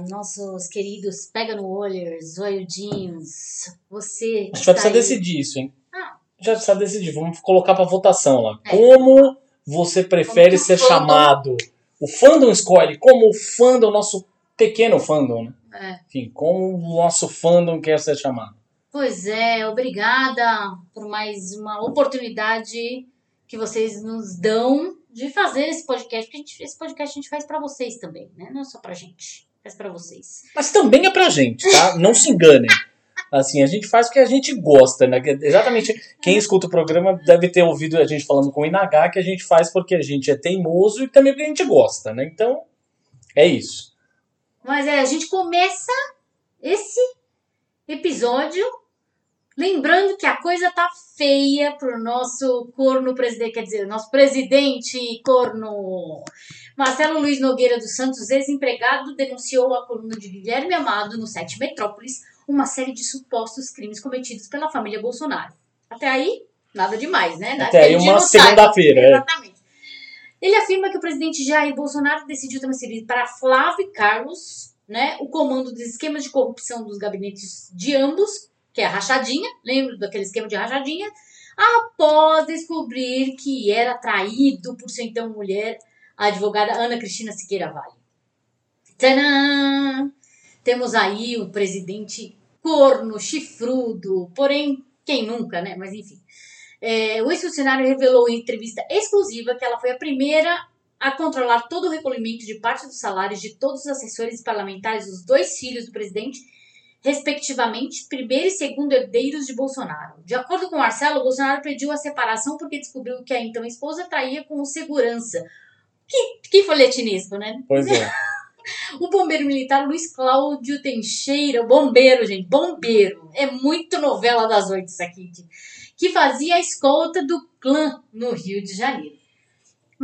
nossos queridos Pega no Olhers, zoiudinhos. Você. A gente vai precisar aí... decidir isso, hein? Ah. Já precisa decidir, vamos colocar pra votação lá. É. Como você prefere Como ser fandom- chamado? O fandom escolhe como o fandom, nosso pequeno fandom, né? É. Enfim, como o nosso fandom quer ser chamado. Pois é, obrigada por mais uma oportunidade que vocês nos dão de fazer esse podcast. Porque gente- esse podcast a gente faz pra vocês também, né? Não é só pra gente, faz pra vocês. Mas também é pra gente, tá? Não se enganem. Assim, a gente faz o que a gente gosta, né? Exatamente. Quem escuta o programa deve ter ouvido a gente falando com o Inagá que a gente faz porque a gente é teimoso e também porque a gente gosta, né? Então, é isso. Mas é, a gente começa esse episódio lembrando que a coisa tá feia pro nosso corno presidente, quer dizer, nosso presidente corno. Marcelo Luiz Nogueira dos Santos, ex-empregado, denunciou a coluna de Guilherme Amado no site Metrópolis uma série de supostos crimes cometidos pela família Bolsonaro. Até aí, nada demais, né? Até aí, Aquele uma segunda-feira. é. Exatamente. Ele afirma que o presidente Jair Bolsonaro decidiu transferir para Flávio Carlos né, o comando dos esquemas de corrupção dos gabinetes de ambos, que é a rachadinha, lembra daquele esquema de rachadinha? Após descobrir que era traído por sua então mulher, a advogada Ana Cristina Siqueira Vale. Tadã! Temos aí o presidente corno, chifrudo, porém, quem nunca, né? Mas enfim. É, o ex-funcionário revelou em entrevista exclusiva que ela foi a primeira a controlar todo o recolhimento de parte dos salários de todos os assessores parlamentares dos dois filhos do presidente, respectivamente, primeiro e segundo herdeiros de Bolsonaro. De acordo com Marcelo, Bolsonaro pediu a separação porque descobriu que a então esposa traía com segurança. Que, que folhetinesco, né? Pois é. O bombeiro militar Luiz Cláudio Teixeira, bombeiro, gente, bombeiro. É muito novela das oito isso aqui. Que fazia a escolta do clã no Rio de Janeiro.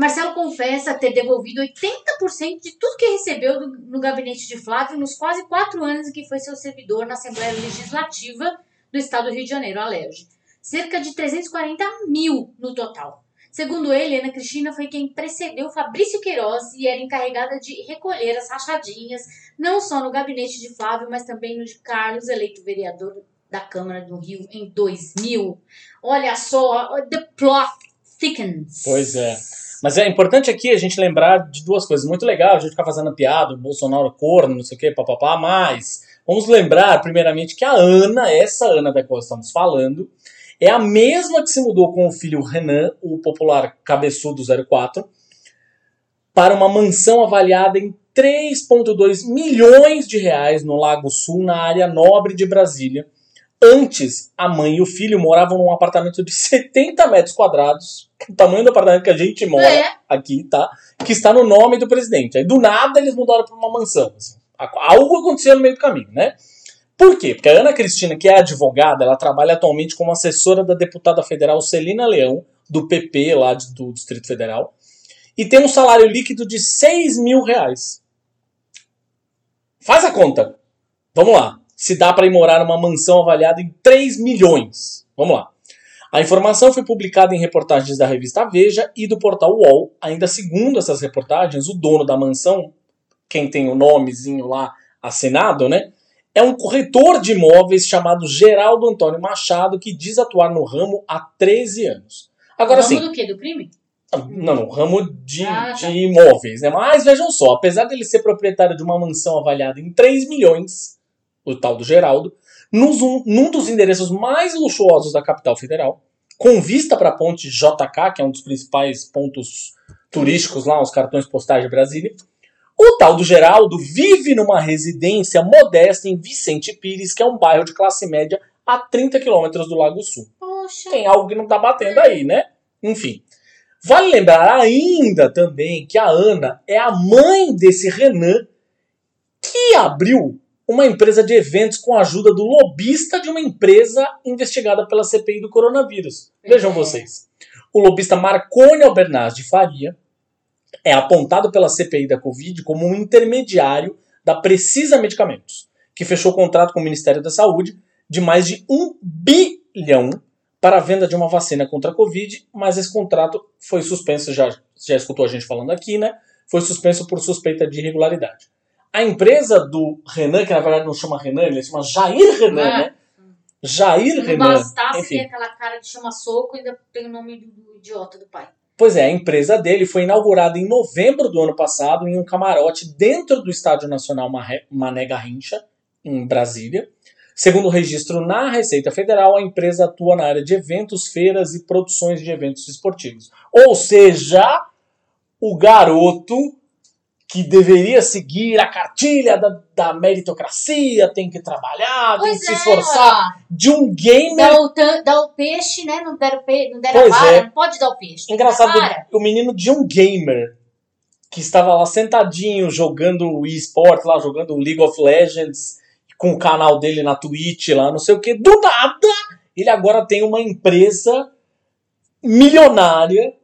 Marcelo confessa ter devolvido 80% de tudo que recebeu do- no gabinete de Flávio nos quase quatro anos em que foi seu servidor na Assembleia Legislativa do Estado do Rio de Janeiro, a LERJ. Cerca de 340 mil no total. Segundo ele, Ana Cristina foi quem precedeu Fabrício Queiroz e era encarregada de recolher as rachadinhas, não só no gabinete de Flávio, mas também no de Carlos, eleito vereador da Câmara do Rio em 2000. Olha só, the plot thickens. Pois é. Mas é importante aqui a gente lembrar de duas coisas. Muito legal a gente ficar fazendo piada, o Bolsonaro corno, não sei o que, papapá, mas vamos lembrar, primeiramente, que a Ana, essa Ana da qual estamos falando, é a mesma que se mudou com o filho Renan, o popular cabeçudo 04, para uma mansão avaliada em 3,2 milhões de reais no Lago Sul, na área nobre de Brasília. Antes, a mãe e o filho moravam num apartamento de 70 metros quadrados, o tamanho do apartamento que a gente mora É, aqui, tá? Que está no nome do presidente. Aí do nada eles mudaram para uma mansão. assim. Algo aconteceu no meio do caminho, né? Por quê? Porque a Ana Cristina, que é advogada, ela trabalha atualmente como assessora da deputada federal Celina Leão, do PP lá de- do Distrito Federal, e tem um salário líquido de 6 mil reais. Faz a conta. Vamos lá. Se dá para ir morar numa mansão avaliada em 3 milhões. Vamos lá. A informação foi publicada em reportagens da revista Veja e do portal UOL. Ainda segundo essas reportagens, o dono da mansão, quem tem o nomezinho lá assinado, né? É um corretor de imóveis chamado Geraldo Antônio Machado, que diz atuar no ramo há 13 anos. Agora sim, do quê? Do crime? não, no ramo de, Ah, de tá. imóveis, né? Mas vejam só, apesar dele ser proprietário de uma mansão avaliada em 3 milhões, o tal do Geraldo, nos um- num dos endereços mais luxuosos da capital federal, com vista para a ponte JK, que é um dos principais pontos turísticos lá, os cartões postais de Brasília, o tal do Geraldo vive numa residência modesta em Vicente Pires, que é um bairro de classe média a 30 quilômetros do Lago Sul Poxa. tem algo que não tá batendo aí, né? Enfim. Vale lembrar ainda também que a Ana é a mãe desse Renan que abriu uma empresa de eventos com a ajuda do lobista de uma empresa investigada pela CPI do coronavírus. Vejam vocês. O lobista Marconi Albernaz de Faria é apontado pela CPI da Covid como um intermediário da Precisa Medicamentos, que fechou contrato com o Ministério da Saúde de mais de um bilhão para a venda de uma vacina contra a Covid, mas esse contrato foi suspenso, já, já escutou a gente falando aqui, né? Foi suspenso por suspeita de irregularidade. A empresa do Renan, que na verdade não chama Renan, ele chama Jair Renan, Ah. né? Jair Se não Renan. bastasse enfim. ter aquela cara de chama-soco, ainda tem o nome do, idiota do pai. Pois é, a empresa dele foi inaugurada em novembro do ano passado em um camarote dentro do Estádio Nacional Mané Garrincha, em Brasília. Segundo o registro na Receita Federal, a empresa atua na área de eventos, feiras e produções de eventos esportivos. Ou seja, o garoto que deveria seguir a cartilha da, da meritocracia, tem que trabalhar, tem que se esforçar, ó, de um gamer dá, o, dá o peixe, né? Não deram, pe... não deram Pois a vara, é. não pode dar o peixe. Engraçado, o menino de um gamer que estava lá sentadinho jogando o eSport, lá jogando o League of Legends, com o canal dele na Twitch, lá não sei o que, do nada ele agora tem uma empresa milionária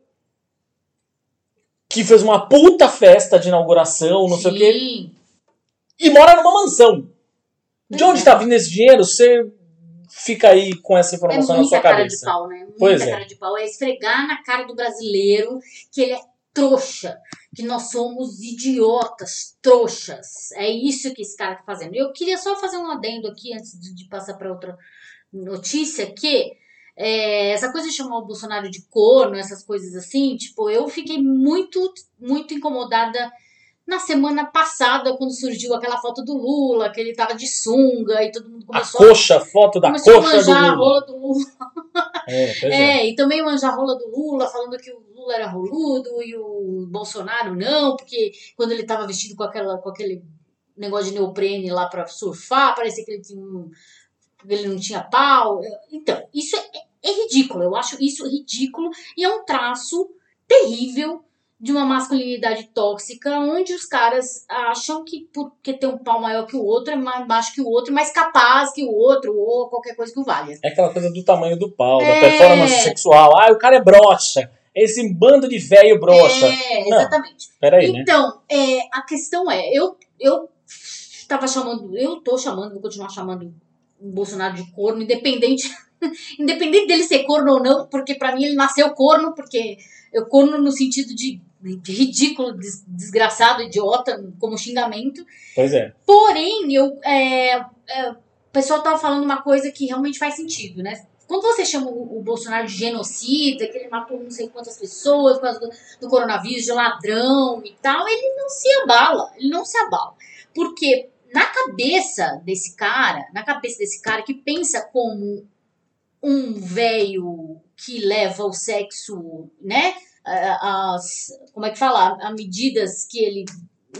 que fez uma puta festa de inauguração, não sei o Sim. e mora numa mansão. De onde é. está vindo esse dinheiro? Você fica aí com essa É informação na muita sua cara de cabeça. pau, né? Muita Pois é. cara de pau. É esfregar na cara do brasileiro que ele é trouxa, que nós somos idiotas, trouxas. É isso que esse cara tá fazendo. Eu queria só fazer um adendo aqui antes de, de passar para outra notícia, que é, essa coisa de chamar o Bolsonaro de corno, essas coisas assim, tipo, eu fiquei muito, muito incomodada na semana passada, quando surgiu aquela foto do Lula, que ele tava de sunga e todo mundo A começou a coxa, foto da começou a coxa do manjar a Lula. rola do Lula. É, é. É, e também manjar a rola do Lula, falando que o Lula era roludo e o Bolsonaro não, porque quando ele tava vestido com, aquela, com aquele negócio de neoprene lá pra surfar, parecia que ele tinha um, ele não tinha pau. Então, isso é, é ridículo, eu acho isso ridículo e é um traço terrível de uma masculinidade tóxica, onde os caras acham que porque tem um pau maior que o outro, é mais baixo que o outro, mais capaz que o outro, ou qualquer coisa que o valha. É aquela coisa do tamanho do pau, da É. performance sexual. Ah, o cara é broxa. Esse bando de velho broxa. É, Não. exatamente. Peraí, né? Então, é, a questão é, eu, eu estava chamando, eu tô chamando, vou continuar chamando o Bolsonaro de corno, independente, independente dele ser corno ou não, porque pra mim ele nasceu corno, porque eu corno no sentido de, ridículo, des- desgraçado, idiota, como xingamento. Pois é. Porém, eu, é, é, o pessoal tava falando uma coisa que realmente faz sentido, né? Quando você chama o, o Bolsonaro de genocida, que ele matou não sei quantas pessoas por causa do, do coronavírus, de ladrão e tal, ele não se abala, ele não se abala. Porque na cabeça desse cara, na cabeça desse cara que pensa como um velho que leva o sexo, né? As, como é que fala? A medidas que ele,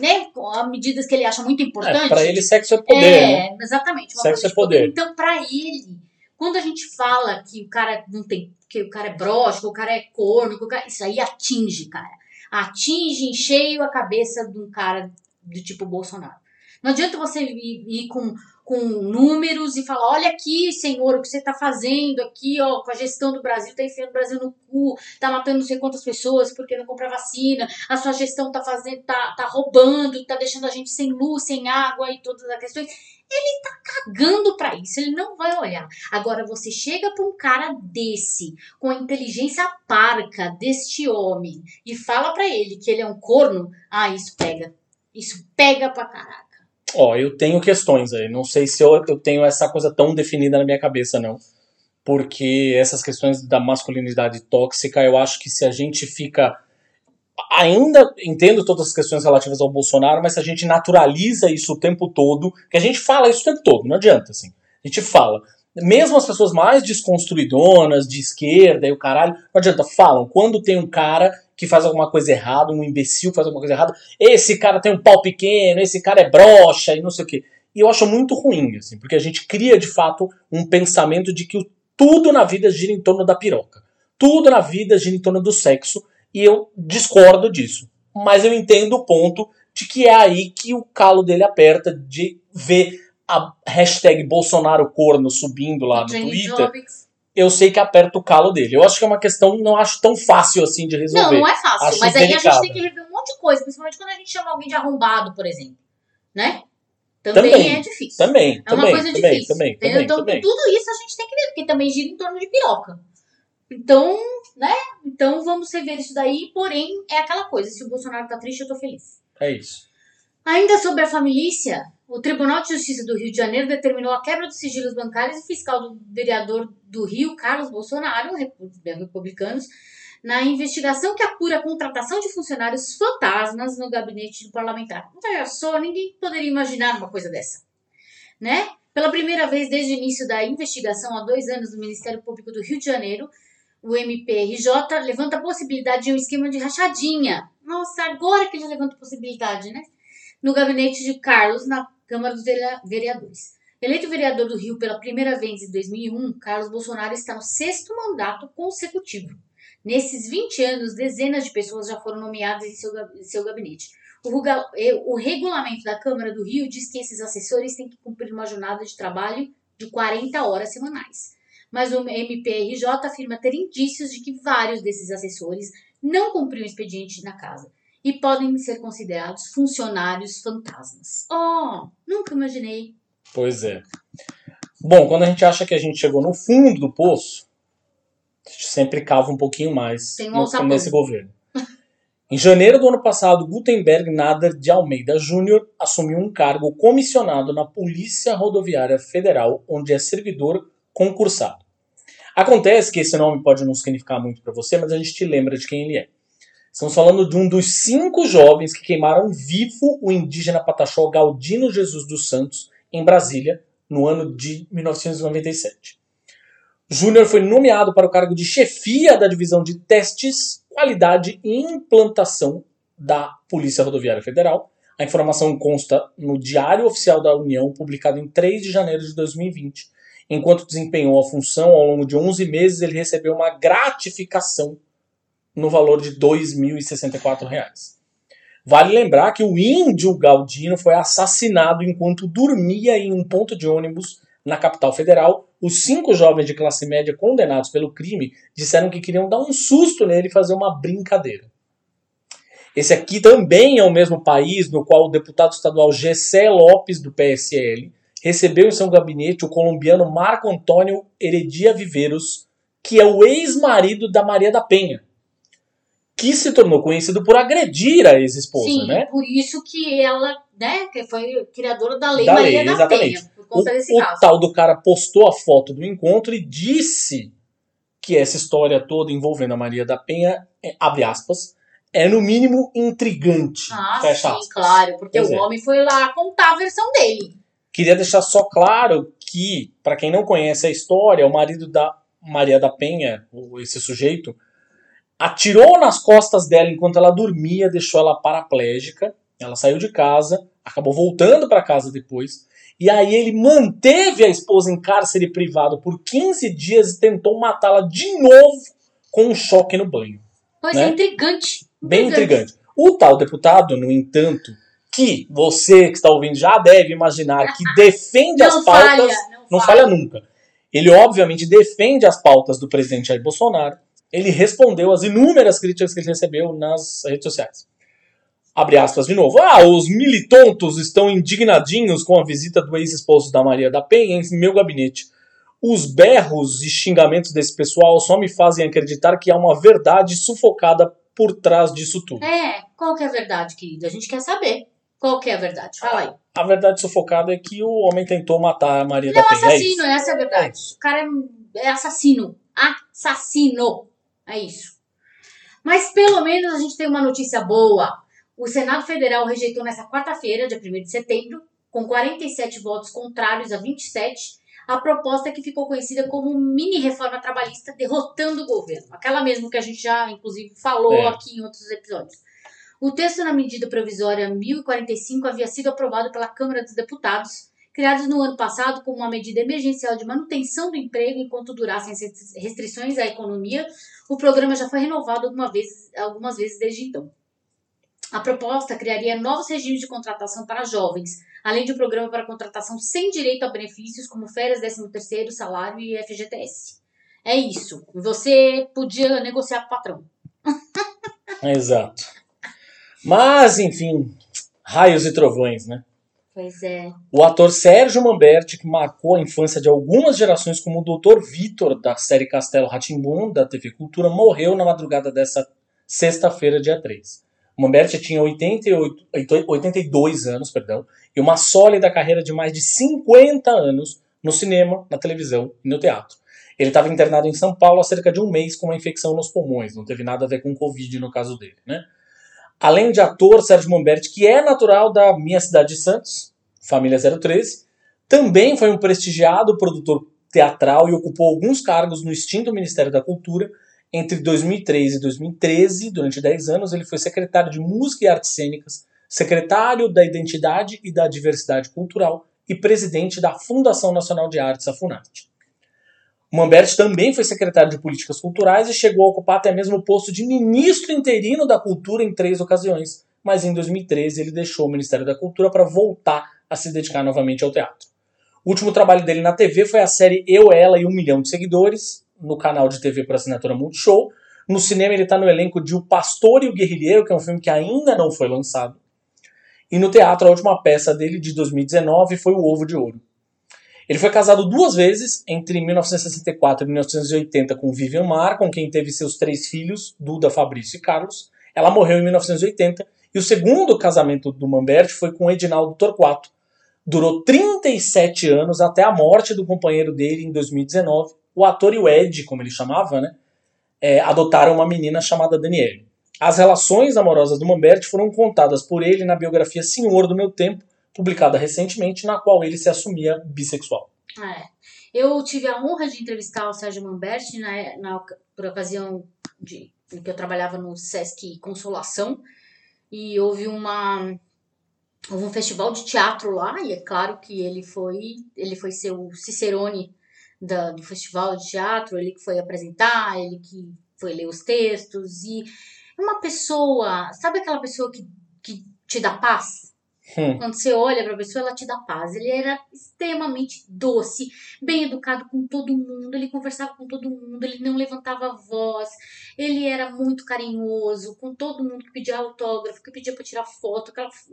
né? A medidas que ele acha muito importante. É, pra ele, sexo é poder, né? É, exatamente. Uma Sexo é de poder. poder. Então, pra ele, quando a gente fala que o cara não tem, que o cara é broxa, que o cara é corno, que o cara, isso aí atinge, cara. Atinge em cheio a cabeça de um cara do tipo Bolsonaro. Não adianta você ir, ir com, com números e falar, olha aqui, senhor, o que você tá fazendo aqui, ó, com a gestão do Brasil, tá enfiando o Brasil no cu, tá matando não sei quantas pessoas porque não compra vacina, a sua gestão tá fazendo, tá, tá roubando, tá deixando a gente sem luz, sem água e todas as questões. Ele tá cagando pra isso, ele não vai olhar. Agora você chega pra um cara desse, com a inteligência parca deste homem, e fala pra ele que ele é um corno, ah, isso pega. Isso pega pra caraca. Ó, eu tenho questões aí. Não sei se eu, eu tenho essa coisa tão definida na minha cabeça, não. Porque essas questões da masculinidade tóxica, eu acho que se a gente fica. Ainda entendo todas as questões relativas ao Bolsonaro, mas se a gente naturaliza isso o tempo todo, que a gente fala isso o tempo todo, não adianta, assim. A gente fala. Mesmo as pessoas mais desconstruidonas, de esquerda e o caralho, não adianta, falam. Quando tem um cara que faz alguma coisa errada, um imbecil faz alguma coisa errada, esse cara tem um pau pequeno, esse cara é broxa e não sei o quê. E eu acho muito ruim, assim, porque a gente cria de fato um pensamento de que tudo na vida gira em torno da piroca. Tudo na vida gira em torno do sexo, e eu discordo disso. Mas eu entendo o ponto de que é aí que o calo dele aperta, de ver a hashtag Bolsonaro corno subindo lá no Jenny Twitter, Jobs. Eu sei que aperta o calo dele. Eu acho que é uma questão, não acho tão fácil assim de resolver. Não, não é fácil. Acho mas aí a delicado. gente tem que rever um monte de coisa, principalmente quando a gente chama alguém de arrombado, por exemplo. Né? Também, Também, é difícil. Também, É uma também, coisa também, difícil. também, entendeu? também, então, também. tudo isso a gente tem que ver, porque também gira em torno de piroca. Então, né? Então vamos rever isso daí, porém, é aquela coisa. Se o Bolsonaro tá triste, eu tô feliz. É isso. Ainda sobre a família, o Tribunal de Justiça do Rio de Janeiro determinou a quebra dos sigilos bancários e fiscal do vereador do Rio, Carlos Bolsonaro, repu- republicanos, na investigação que apura a contratação de funcionários fantasmas no gabinete do parlamentar. Olha só, ninguém poderia imaginar uma coisa dessa. Né? Pela primeira vez desde o início da investigação, há dois anos, do Ministério Público do Rio de Janeiro, o MPRJ levanta a possibilidade de um esquema de rachadinha. Nossa, agora que ele levanta a possibilidade, né? no gabinete de Carlos, na Câmara dos Vere- Vereadores. Eleito vereador do Rio pela primeira vez em 2001, Carlos Bolsonaro está no sexto mandato consecutivo. Nesses 20 anos, dezenas de pessoas já foram nomeadas em seu, em seu gabinete. O, eh, o regulamento da Câmara do Rio diz que esses assessores têm que cumprir uma jornada de trabalho de 40 horas semanais. Mas o MPRJ afirma ter indícios de que vários desses assessores não cumpriam o expediente na casa e podem ser considerados funcionários fantasmas. Oh, nunca imaginei. Pois é. Bom, quando a gente acha que a gente chegou no fundo do poço, a gente sempre cava um pouquinho mais um no- nesse governo. Em janeiro do ano passado, Gutenberg Nader de Almeida Júnior assumiu um cargo comissionado na Polícia Rodoviária Federal, onde é servidor concursado. Acontece que esse nome pode não significar muito para você, mas a gente te lembra de quem ele é. Estamos falando de um dos cinco jovens que queimaram vivo o indígena pataxó Galdino Jesus dos Santos, em Brasília, no ano de 1997. Júnior foi nomeado para o cargo de chefia da divisão de testes, qualidade e implantação da Polícia Rodoviária Federal. A informação consta no Diário Oficial da União, publicado em 3 de janeiro de 2020. Enquanto desempenhou a função ao longo de 11 meses, ele recebeu uma gratificação no valor de 2.064 reais. Vale lembrar que o índio Galdino foi assassinado enquanto dormia em um ponto de ônibus na capital federal. Os cinco jovens de classe média condenados pelo crime disseram que queriam dar um susto nele e fazer uma brincadeira. Esse aqui também é o mesmo país no qual o deputado estadual Gessé Lopes, do PSL, recebeu em seu gabinete o colombiano Marco Antônio Heredia Viveiros, que é o ex-marido da Maria da Penha, que se tornou conhecido por agredir a ex-esposa, Sim, né? por isso que ela, né, que foi criadora da Lei Da Maria lei, da exatamente. Penha, por O, conta desse o caso. tal do cara postou a foto do encontro e disse que essa história toda envolvendo a Maria da Penha, é, abre aspas, é no mínimo intrigante. Ah, fecha sim, aspas. claro, porque Pois o é. homem foi lá contar a versão dele. Queria deixar só claro que, para quem não conhece a história, o marido da Maria da Penha, o- esse sujeito, atirou nas costas dela enquanto ela dormia, deixou ela paraplégica. Ela saiu de casa, acabou voltando para casa depois. E aí ele manteve a esposa em cárcere privado por 15 dias e tentou matá-la de novo com um choque no banho. Pois Né? é, intrigante. Bem intrigante. O tal deputado, no entanto, que você que está ouvindo já deve imaginar que defende as pautas falha, não, não falha. falha nunca. Ele, obviamente, defende as pautas do presidente Jair Bolsonaro. Ele respondeu às inúmeras críticas que ele recebeu nas redes sociais. Abre aspas de novo. Ah, os militontos estão indignadinhos com a visita do ex-esposo da Maria da Penha em meu gabinete. Os berros e xingamentos desse pessoal só me fazem acreditar que há uma verdade sufocada por trás disso tudo. É, qual que é a verdade, querido? A gente quer saber. Qual que é a verdade? Fala aí. A verdade sufocada é que o homem tentou matar a Maria Ele é da um Penha. É assassino, essa é a verdade. O cara é, é assassino. Assassino. É isso. Mas pelo menos a gente tem uma notícia boa. O Senado Federal rejeitou nessa quarta-feira, dia 1 de setembro, com 47 votos contrários a 27, a proposta que ficou conhecida como mini reforma trabalhista derrotando o governo. Aquela mesmo que a gente já, inclusive, falou É. aqui em outros episódios. O texto na medida provisória 1045 havia sido aprovado pela Câmara dos Deputados, criado no ano passado como uma medida emergencial de manutenção do emprego enquanto durassem as restrições à economia. O programa já foi renovado vez, algumas vezes desde então. A proposta criaria novos regimes de contratação para jovens, além de um programa para contratação sem direito a benefícios como férias, 13º, salário e FGTS. É isso. Você podia negociar com o patrão. Exato. Mas, enfim, raios e trovões, né? Pois é. O ator Sérgio Mamberti, que marcou a infância de algumas gerações como o Dr. Vitor, da série Castelo Ratimbun, da TV Cultura, morreu na madrugada dessa sexta-feira, dia 3. O Mamberti tinha 88, 82 anos perdão, e uma sólida carreira de mais de 50 anos no cinema, na televisão e no teatro. Ele estava internado em São Paulo há cerca de um mês com uma infecção nos pulmões, não teve nada a ver com Covid no caso dele, né? Além de ator, Sérgio Momberti, que é natural da minha cidade de Santos, família 013, também foi um prestigiado produtor teatral e ocupou alguns cargos no extinto Ministério da Cultura. Entre 2003 e 2013, durante 10 anos, ele foi secretário de Música e Artes Cênicas, secretário da Identidade e da Diversidade Cultural e presidente da Fundação Nacional de Artes, a FUNARTE. Mamberti também foi secretário de Políticas Culturais e chegou a ocupar até mesmo o posto de ministro interino da Cultura em três ocasiões, mas em 2013 ele deixou o Ministério da Cultura para voltar a se dedicar novamente ao teatro. O último trabalho dele na TV foi a série Eu, Ela e Um Milhão de Seguidores, no canal de TV por assinatura Multishow. No cinema ele está no elenco de O Pastor e o Guerrilheiro, que é um filme que ainda não foi lançado. E no teatro, a última peça dele de 2019 foi O Ovo de Ouro. Ele foi casado duas vezes, entre 1964 e 1980, com Vivian Mar, com quem teve seus três filhos, Duda, Fabrício e Carlos. Ela morreu em 1980. E o segundo casamento do Mamberti foi com Edinaldo Torquato. Durou 37 anos até a morte do companheiro dele em 2019. O ator e o Ed, como ele chamava, né, é, adotaram uma menina chamada Daniele. As relações amorosas do Mamberti foram contadas por ele na biografia Senhor do Meu Tempo, publicada recentemente, na qual ele se assumia bissexual. É. Eu tive a honra de entrevistar o Sérgio Mamberti na, na, por ocasião de em que eu trabalhava no Sesc Consolação e houve uma houve um festival de teatro lá e é claro que ele foi ele foi ser o cicerone da, do festival de teatro ele que foi apresentar ele que foi ler os textos e uma pessoa sabe aquela pessoa que, que te dá paz Hum. Quando você olha para a pessoa, ela te dá paz. Ele era extremamente doce, bem educado com todo mundo, ele conversava com todo mundo, ele não levantava voz, ele era muito carinhoso com todo mundo que pedia autógrafo, que pedia para tirar foto, aquelas,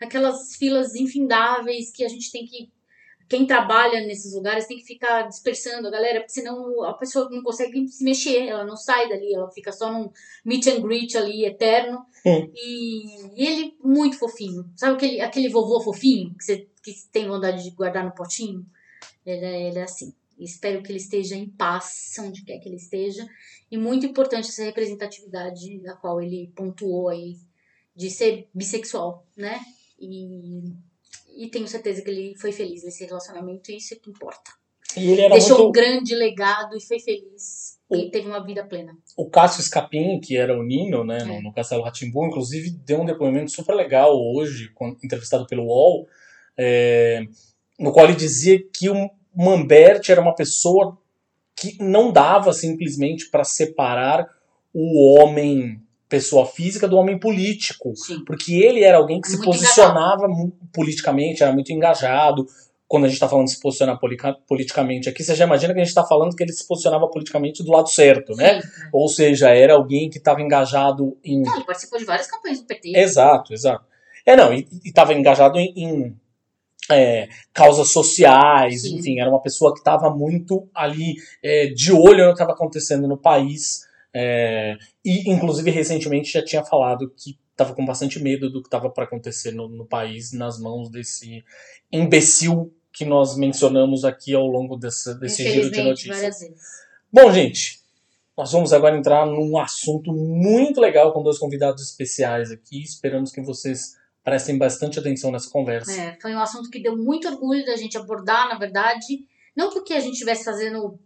aquelas filas infindáveis que a gente tem que quem trabalha nesses lugares tem que ficar dispersando a galera, porque senão a pessoa não consegue se mexer, ela não sai dali, ela fica só num meet and greet ali eterno. Hum. E, e, ele muito fofinho. Sabe aquele, aquele vovô fofinho que você que tem vontade de guardar no potinho? Ele é, ele é assim. Espero que ele esteja em paz, onde quer que ele esteja. E muito importante essa representatividade a qual ele pontuou aí de ser bissexual, né? E e tenho certeza que ele foi feliz nesse relacionamento e isso é que importa. Deixou muito... um grande legado e foi feliz. O... E teve uma vida plena. O Cássio Scapin, que era o Nino, né, é. no, no Castelo Ratimbu, inclusive deu um depoimento super legal hoje, entrevistado pelo UOL, é, no qual ele dizia que o Mamberti era uma pessoa que não dava simplesmente para separar o homem pessoa física do homem político. Sim. Porque ele era alguém que muito se posicionava politicamente, era muito engajado. Quando a gente está falando de se posicionar politicamente aqui, você já imagina que a gente está falando que ele se posicionava politicamente do lado certo, né? Sim. Ou seja, era alguém que estava engajado em. Não, ele participou de várias campanhas do PT. Exato, exato. É, não, e estava engajado em, em é, causas sociais, Sim. enfim, era uma pessoa que estava muito ali é, de olho no que estava acontecendo no país. É, e, inclusive, recentemente já tinha falado que estava com bastante medo do que estava para acontecer no, no, país nas mãos desse imbecil que nós mencionamos aqui ao longo desse, desse giro de notícias. Bom, gente, nós vamos agora entrar num assunto muito legal com dois convidados especiais aqui. Esperamos que vocês prestem bastante atenção nessa conversa. É, foi um assunto que deu muito orgulho da gente abordar, na verdade. Não porque a gente estivesse fazendo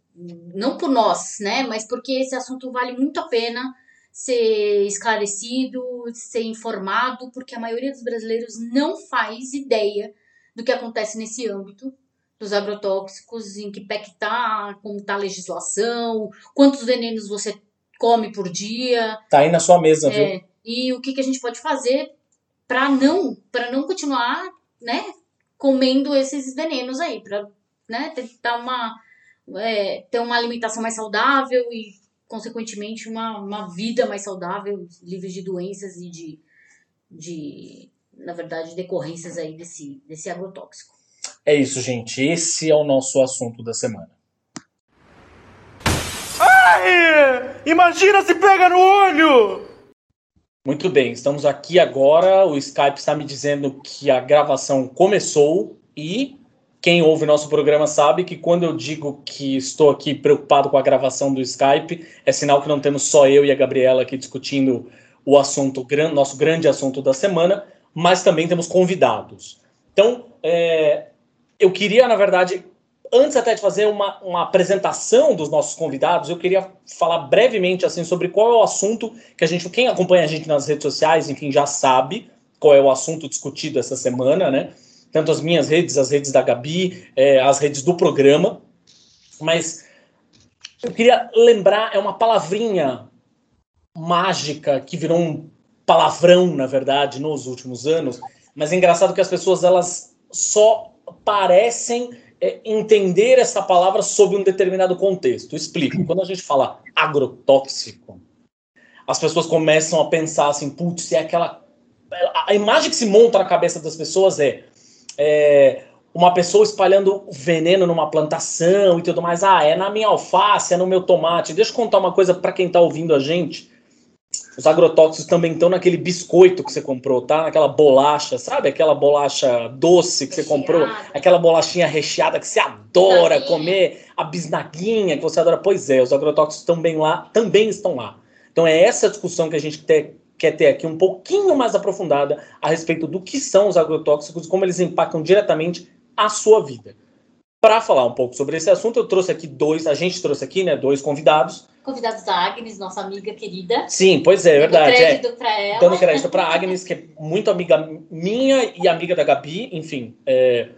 não por nós, né, mas porque esse assunto vale muito a pena ser esclarecido, ser informado, porque a maioria dos brasileiros não faz ideia do que acontece nesse âmbito dos agrotóxicos, em que pé que tá, como tá a legislação, quantos venenos você come por dia. Tá aí na sua mesa, é, viu? E o que, que a gente pode fazer para não, para não continuar, né, comendo esses venenos aí, para né, tentar uma é, ter uma alimentação mais saudável e consequentemente uma, uma vida mais saudável, livre de doenças e de, de na verdade, decorrências aí desse, desse agrotóxico. É isso, gente. Esse é o nosso assunto da semana. Ai! Imagina se pega no olho! Muito bem, estamos aqui agora. O Skype está me dizendo que a gravação começou e quem ouve nosso programa sabe que quando eu digo que estou aqui preocupado com a gravação do Skype, é sinal que não temos só eu e a Gabriela aqui discutindo o assunto, nosso grande assunto da semana, mas também temos convidados. Então, é, eu queria, na verdade, antes até de fazer uma, uma apresentação dos nossos convidados, eu queria falar brevemente assim sobre qual é o assunto que a gente, quem acompanha a gente nas redes sociais, enfim, já sabe qual é o assunto discutido essa semana, né? Tanto as minhas redes, as redes da Gabi, é, as redes do programa. Mas eu queria lembrar, é uma palavrinha mágica que virou um palavrão, na verdade, nos últimos anos. Mas é engraçado que as pessoas elas só parecem é, entender essa palavra sob um determinado contexto. Explico. Quando a gente fala agrotóxico, as pessoas começam a pensar assim, putz, é aquela. A imagem que se monta na cabeça das pessoas é, é uma pessoa espalhando veneno numa plantação e tudo mais. Ah, é na minha alface, é no meu tomate. Deixa eu contar uma coisa para quem está ouvindo a gente. Os agrotóxicos também estão naquele biscoito que você comprou, tá? Naquela bolacha, sabe? Aquela bolacha doce que você comprou, aquela bolachinha recheada que você adora comer, a bisnaguinha que você adora. Pois é, os agrotóxicos também lá, também estão lá. Então é essa discussão que a gente quer ter aqui um pouquinho mais aprofundada a respeito do que são os agrotóxicos e como eles impactam diretamente a sua vida. Para falar um pouco sobre esse assunto, eu trouxe aqui dois, a gente trouxe aqui, né, dois convidados convidados da Agnes, nossa amiga querida. Sim, pois é, é verdade. Dando crédito é. para ela. Dando crédito para Agnes, que é muito amiga minha e amiga da Gabi, enfim. É,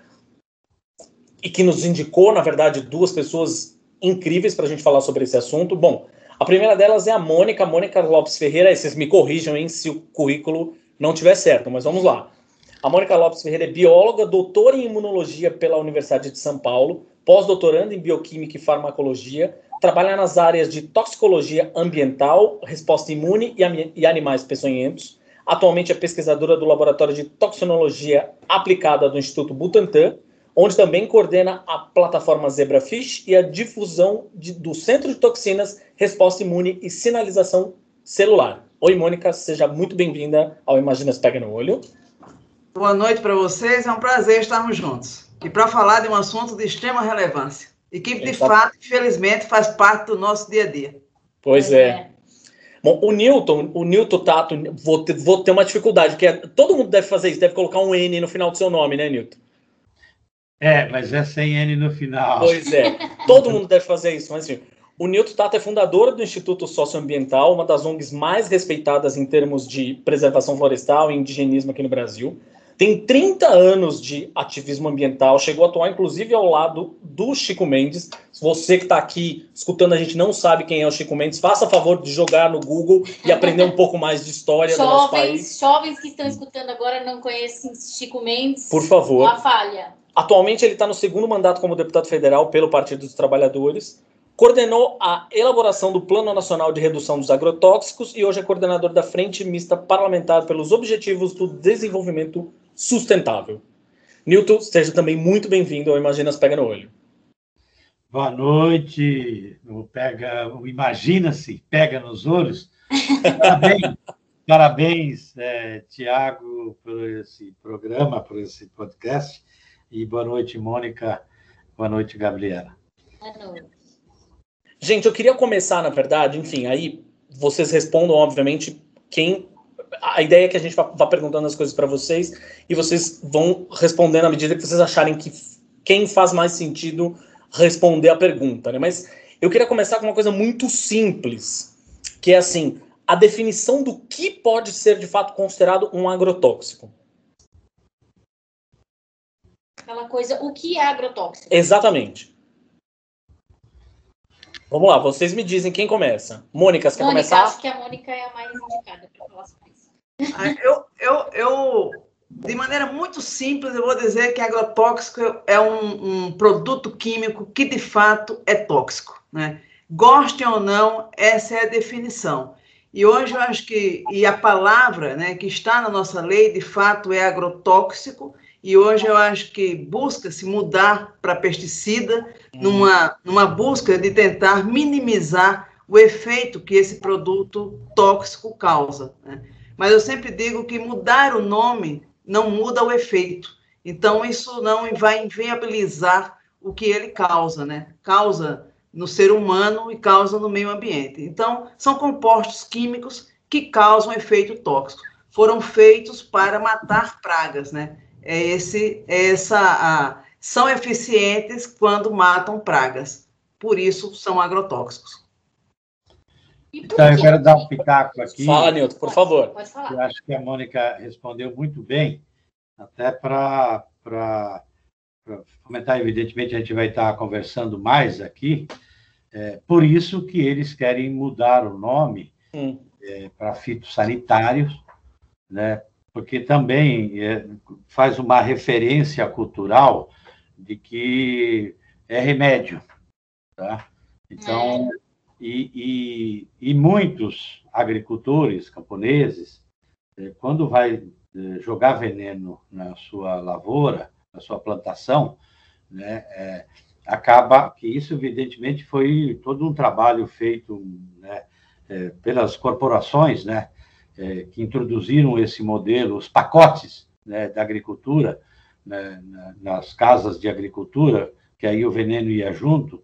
e que nos indicou, na verdade, duas pessoas incríveis para a gente falar sobre esse assunto. Bom, a primeira delas é a Mônica, Mônica Lopes Ferreira. Vocês me corrijam hein, se o currículo não tiver certo, mas vamos lá. A Mônica Lopes Ferreira é bióloga, doutora em imunologia pela Universidade de São Paulo, pós-doutoranda em bioquímica e farmacologia, trabalha nas áreas de toxicologia ambiental, resposta imune e, e animais peçonhentos. Atualmente é pesquisadora do Laboratório de Toxinologia Aplicada do Instituto Butantan, onde também coordena a plataforma Zebrafish e a difusão de, do Centro de Toxinas, Resposta Imune e Sinalização Celular. Oi, Mônica, seja muito bem-vinda ao Imagina Se Pega no Olho. Boa noite para vocês, é um prazer estarmos juntos. E para falar de um assunto de extrema relevância. E que, de fato, infelizmente, faz parte do nosso dia a dia. Pois é. é. Bom, o Newton, o Newton Tato, vou ter, vou ter uma dificuldade, que é, todo mundo deve fazer isso, deve colocar um N no final do seu nome, né, Newton? É, mas é sem N no final. Pois é, todo mundo deve fazer isso, mas assim, o Newton Tato é fundador do Instituto Socioambiental, uma das ONGs mais respeitadas em termos de preservação florestal e indigenismo aqui no Brasil tem 30 anos de ativismo ambiental, chegou a atuar inclusive ao lado do Chico Mendes. Se você que está aqui escutando a gente não sabe quem é o Chico Mendes, faça favor de jogar no Google e aprender um pouco mais de história jovens, do nosso país. Jovens que estão escutando agora não conhecem Chico Mendes. Por favor. Uma falha. Atualmente ele está no segundo mandato como deputado federal pelo Partido dos Trabalhadores coordenou a elaboração do Plano Nacional de Redução dos Agrotóxicos e hoje é coordenador da Frente Mista Parlamentar pelos Objetivos do Desenvolvimento Sustentável. Newton, seja também muito bem-vindo ao Imaginas Pega no Olho. Boa noite. O pega, Imagina-se Pega nos Olhos. Parabéns, parabéns é, Tiago, por esse programa, por esse podcast. E boa noite, Mônica. Boa noite, Gabriela. Boa noite. Gente, eu queria começar, na verdade, enfim, aí vocês respondam, obviamente, quem. A ideia é que a gente vá, perguntando as coisas para vocês e vocês vão respondendo à medida que vocês acharem que quem faz mais sentido responder a pergunta, né? Mas eu queria começar com uma coisa muito simples, que é assim, a definição do que pode ser de fato considerado um agrotóxico. Aquela coisa, o que é agrotóxico? Exatamente. Vamos lá, vocês me dizem quem começa. Mônica, você quer Mônica, começar? acho que a Mônica é a mais indicada para falar sobre isso. Ah, eu, eu, eu, de maneira muito simples, eu vou dizer que agrotóxico é um, um produto químico que de fato é tóxico, né? Gostem ou não, essa é a definição. E hoje eu acho que, e a palavra né, que está na nossa lei, de fato, é agrotóxico, e hoje eu acho que busca-se mudar para pesticida, numa, numa busca de tentar minimizar o efeito que esse produto tóxico causa. Né? Mas eu sempre digo que mudar o nome não muda o efeito. Então, isso não vai inviabilizar o que ele causa, né? Causa no ser humano e causa no meio ambiente. Então, são compostos químicos que causam efeito tóxico. Foram feitos para matar pragas, né? É esse, é essa, a, são eficientes quando matam pragas. Por isso, são agrotóxicos. Então, eu quero dar um pitaco aqui. Fala, Nilton, por favor. Pode falar. Eu acho que a Mônica respondeu muito bem, até para comentar, evidentemente, a gente vai estar conversando mais aqui, é, por isso que eles querem mudar o nome hum. é, para fitossanitários, né, porque também é, faz uma referência cultural de que é remédio, tá? Então, é. e, e, e, muitos agricultores camponeses, é, quando vai é, jogar veneno na sua lavoura, na sua plantação, né, é, acaba que isso, evidentemente, foi todo um trabalho feito né, é, pelas corporações, né, é, que introduziram esse modelo, os pacotes né, da agricultura, né, nas casas de agricultura, que aí o veneno ia junto.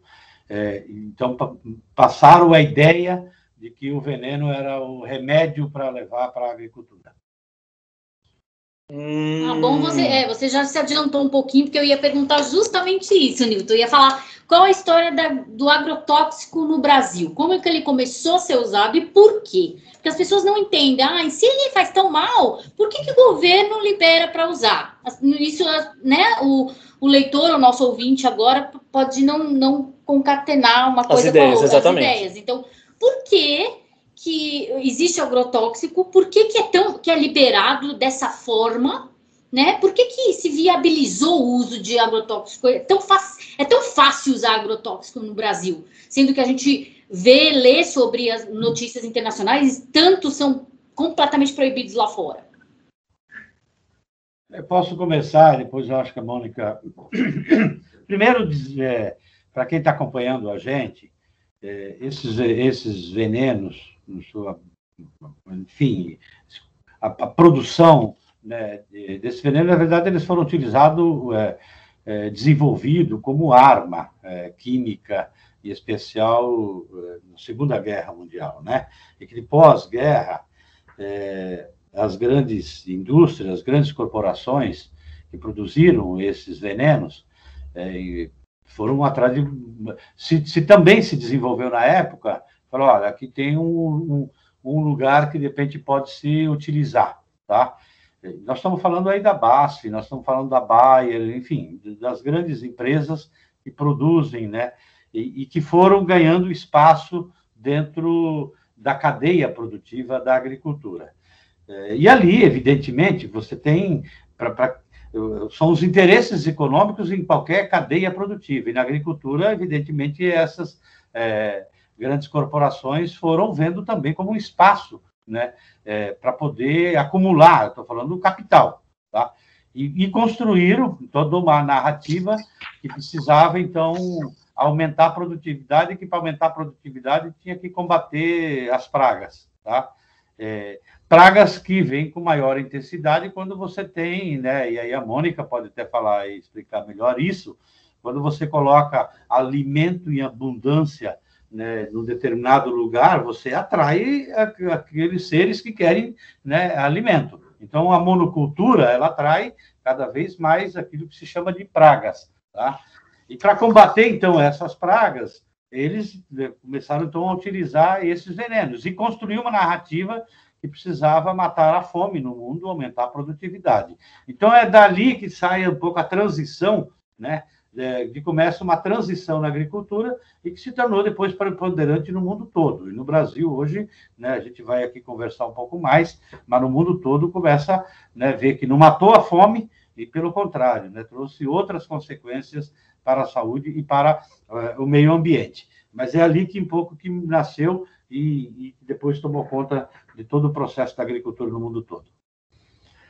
É, então, passaram a ideia de que o veneno era o remédio para levar para a agricultura. Hum... Ah, bom, você, é, você já se adiantou um pouquinho, porque eu ia perguntar justamente isso, Nilton. Eu ia falar qual a história da, do agrotóxico no Brasil, como é que ele começou a ser usado e por quê? Porque as pessoas não entendem, ah, e se ele faz tão mal, por que, que o governo libera para usar? Isso, né, o, o leitor, o nosso ouvinte agora, pode não, não concatenar uma coisa as ideias, com a outra, exatamente. as ideias. Então, por que que existe agrotóxico, por que, que é tão que é liberado dessa forma, né? Por que, que se viabilizou o uso de agrotóxico? É tão, é tão fácil usar agrotóxico no Brasil, sendo que a gente vê, lê sobre as notícias internacionais, tantos são completamente proibidos lá fora. Eu posso começar, depois eu acho que a Mônica. Primeiro, é, para quem está acompanhando a gente, é, esses, esses venenos sua, enfim, a, a produção né, desse veneno, na verdade, eles foram utilizados, é, é, desenvolvido como arma é, química, em especial é, na Segunda Guerra Mundial, né? E que pós-guerra, é, as grandes indústrias, as grandes corporações que produziram esses venenos, é, foram atrás de. Se, se, também se desenvolveu na época Falou, olha, aqui tem um, um, um, lugar que de repente pode se utilizar, tá? Nós estamos falando aí da BASF, nós estamos falando da Bayer, enfim, das grandes empresas que produzem, né? E, e que foram ganhando espaço dentro da cadeia produtiva da agricultura. É, e ali, evidentemente, você tem pra, pra, são os interesses econômicos em qualquer cadeia produtiva. E na agricultura, evidentemente, essas é, grandes corporações foram vendo também como um espaço né, é, para poder acumular, estou falando do capital, tá? E, e, construíram toda uma narrativa que precisava, então, aumentar a produtividade, e que para aumentar a produtividade tinha que combater as pragas, tá? É, pragas que vêm com maior intensidade quando você tem, né, e aí a Mônica pode até falar e explicar melhor isso, quando você coloca alimento em abundância né, num determinado lugar, você atrai aqueles seres que querem né, alimento. Então, a monocultura, ela atrai cada vez mais aquilo que se chama de pragas. Tá? E para combater, então, essas pragas, eles né, começaram, então, a utilizar esses venenos e construir uma narrativa que precisava matar a fome no mundo, aumentar a produtividade. Então, é dali que sai um pouco a transição, né, é, que começa uma transição na agricultura e que se tornou depois preponderante no mundo todo. E no Brasil, hoje, né, a gente vai aqui conversar um pouco mais, mas no mundo todo começa a né, ver que não matou a fome, e pelo contrário, né, trouxe outras consequências para a saúde e para uh, o meio ambiente. Mas é ali que um pouco que nasceu e, e depois tomou conta de todo o processo da agricultura no mundo todo.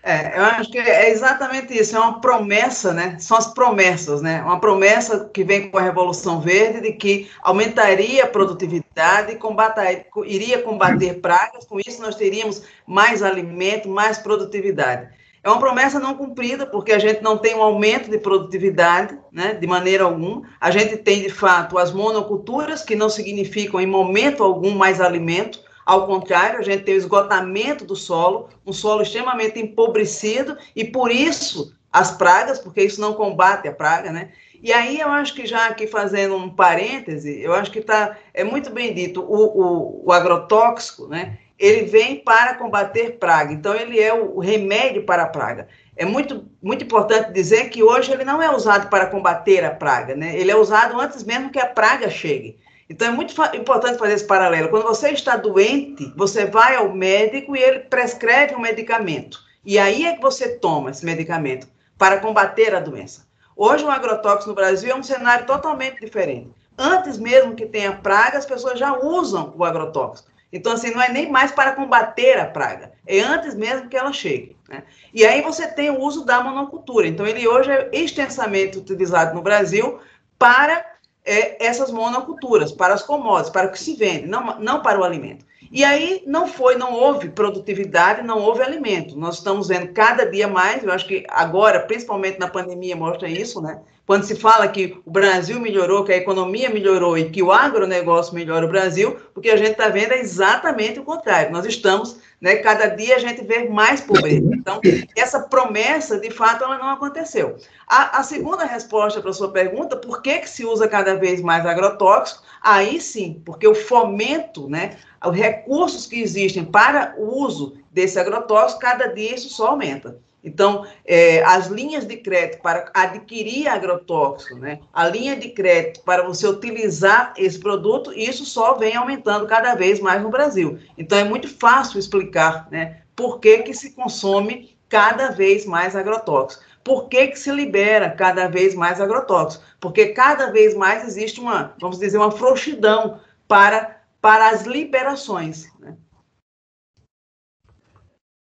É, eu acho que é exatamente isso, é uma promessa, né? São as promessas, né? Uma promessa que vem com a Revolução Verde de que aumentaria a produtividade combater, iria combater pragas, com isso nós teríamos mais alimento, mais produtividade. É uma promessa não cumprida, porque a gente não tem um aumento de produtividade, né, de maneira alguma. A gente tem, de fato, as monoculturas, que não significam, em momento algum, mais alimento. Ao contrário, a gente tem o esgotamento do solo, um solo extremamente empobrecido, e por isso as pragas, porque isso não combate a praga, né? E aí eu acho que já aqui fazendo um parêntese, eu acho que tá, é muito bem dito, o, o, o agrotóxico, né? Ele vem para combater praga, então ele é o, o remédio para a praga. É muito, muito importante dizer que hoje ele não é usado para combater a praga, né? Ele é usado antes mesmo que a praga chegue. Então é muito importante fazer esse paralelo. Quando você está doente, você vai ao médico e ele prescreve um medicamento. E aí é que você toma esse medicamento para combater a doença. Hoje o agrotóxico no Brasil é um cenário totalmente diferente. Antes mesmo que tenha praga, as pessoas já usam o agrotóxico. Então, assim, não é nem mais para combater a praga, é antes mesmo que ela chegue. Né? E aí você tem o uso da monocultura. Então, ele hoje é extensamente utilizado no Brasil para é, essas monoculturas, para as commodities, para o que se vende, não, não para o alimento. E aí não foi, não houve produtividade, não houve alimento. Nós estamos vendo cada dia mais, eu acho que agora, principalmente na pandemia, mostra isso, né? Quando se fala que o Brasil melhorou, que a economia melhorou e que o agronegócio melhora o Brasil, o que a gente está vendo é exatamente o contrário. Nós estamos, né, cada dia a gente vê mais pobreza. Então, essa promessa, de fato, ela não aconteceu. A, a segunda resposta para a sua pergunta, por que, que se usa cada vez mais agrotóxico? Aí sim, porque o fomento, né, os recursos que existem para o uso desse agrotóxico, cada dia isso só aumenta. Então, é, as linhas de crédito para adquirir agrotóxico, né, a linha de crédito para você utilizar esse produto, isso só vem aumentando cada vez mais no Brasil. Então, é muito fácil explicar né, por que, que se consome cada vez mais agrotóxico. Por que, que se libera cada vez mais agrotóxico? Porque cada vez mais existe uma, vamos dizer, uma frouxidão para, para as liberações. Né?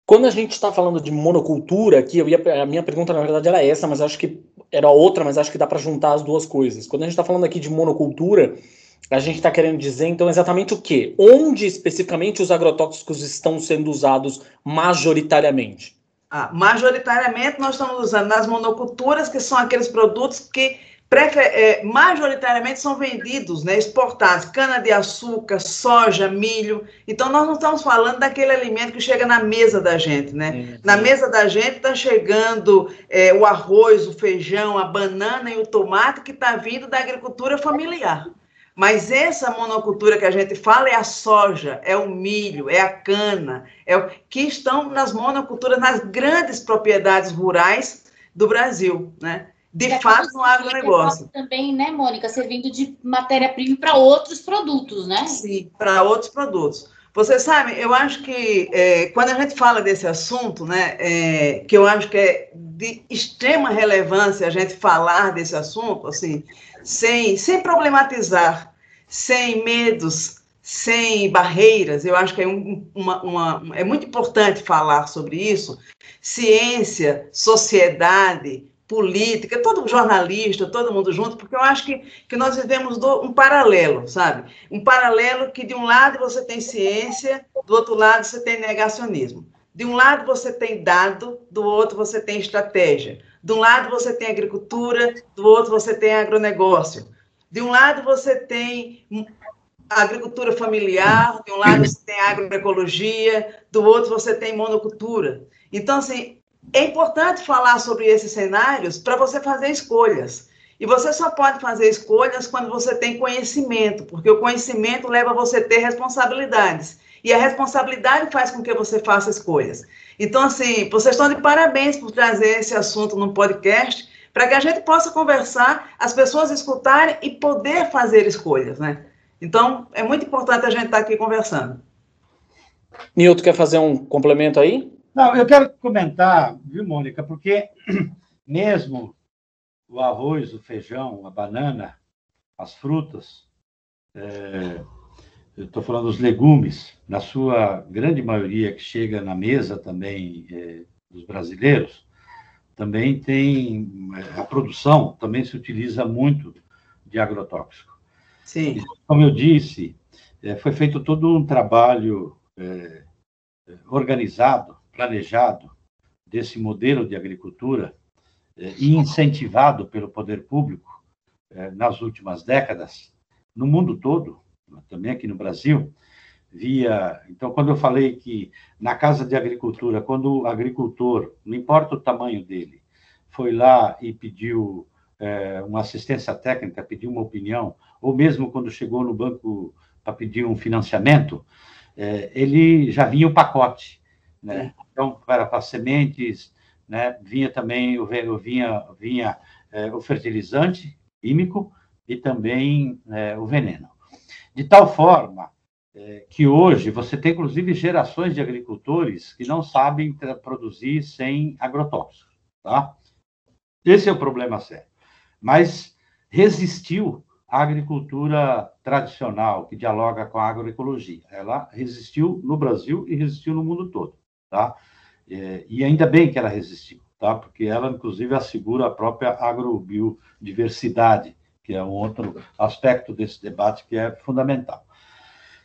Quando a gente está falando de monocultura aqui, ia, a minha pergunta na verdade era essa, mas acho que era outra, mas acho que dá para juntar as duas coisas. Quando a gente está falando aqui de monocultura, a gente está querendo dizer então exatamente o quê? Onde especificamente os agrotóxicos estão sendo usados majoritariamente? Ah, majoritariamente nós estamos usando nas monoculturas, que são aqueles produtos que é, majoritariamente são vendidos, né, exportados, cana-de-açúcar, soja, milho. Então, nós não estamos falando daquele alimento que chega na mesa da gente, né? Na mesa da gente está chegando é, o arroz, o feijão, a banana e o tomate que está vindo da agricultura familiar. Mas essa monocultura que a gente fala é a soja, é o milho, é a cana, é o, que estão nas monoculturas, nas grandes propriedades rurais do Brasil, né? De e fato no agronegócio. Também, né, Mônica, servindo de matéria-prima para outros produtos, né? Sim, para outros produtos. Você sabe, eu acho que é, quando a gente fala desse assunto, né, é, que eu acho que é de extrema relevância a gente falar desse assunto, assim, sem, sem problematizar, sem medos, sem barreiras, eu acho que é, um, uma, uma, é muito importante falar sobre isso. Ciência, sociedade, política, todo jornalista, todo mundo junto, porque eu acho que, que nós vivemos do, um paralelo, sabe? Um paralelo que de um lado você tem ciência, do outro lado você tem negacionismo. De um lado você tem dado, do outro você tem estratégia. De um lado você tem agricultura, do outro você tem agronegócio. De um lado você tem agricultura familiar, de um lado você tem agroecologia, do outro você tem monocultura. Então, assim, é importante falar sobre esses cenários para você fazer escolhas. E você só pode fazer escolhas quando você tem conhecimento, porque o conhecimento leva você a ter responsabilidades. E a responsabilidade faz com que você faça escolhas. Então, assim, vocês estão de parabéns por trazer esse assunto no podcast, para que a gente possa conversar, as pessoas escutarem e poder fazer escolhas, né? Então, é muito importante a gente estar tá aqui conversando. Nilton, quer fazer um complemento aí? Não, eu quero comentar, viu, Mônica, porque mesmo o arroz, o feijão, a banana, as frutas, é, eu estou falando dos legumes, na sua grande maioria que chega na mesa também é, dos brasileiros, também tem é, a produção também se utiliza muito de agrotóxico. Sim. E, como eu disse, é, foi feito todo um trabalho organizado, planejado desse modelo de agricultura é, e incentivado pelo poder público é, nas últimas décadas no mundo todo, também aqui no Brasil, via. Então, quando eu falei que na casa de agricultura, quando o agricultor, não importa o tamanho dele, foi lá e pediu é, uma assistência técnica, pediu uma opinião, ou mesmo quando chegou no banco para pedir um financiamento, é, ele já vinha o pacote, né? Então, para, para sementes, né? Vinha também o vinha vinha é, o fertilizante químico e também é, o veneno. De tal forma é, que hoje você tem, inclusive, gerações de agricultores que não sabem produzir sem agrotóxicos, tá? Esse é o problema sério. Mas resistiu a agricultura tradicional, que dialoga com a agroecologia. Ela resistiu no Brasil e resistiu no mundo todo, tá? É, e ainda bem que ela resistiu, tá? Porque ela, inclusive, assegura a própria agrobiodiversidade, que é um outro aspecto desse debate que é fundamental.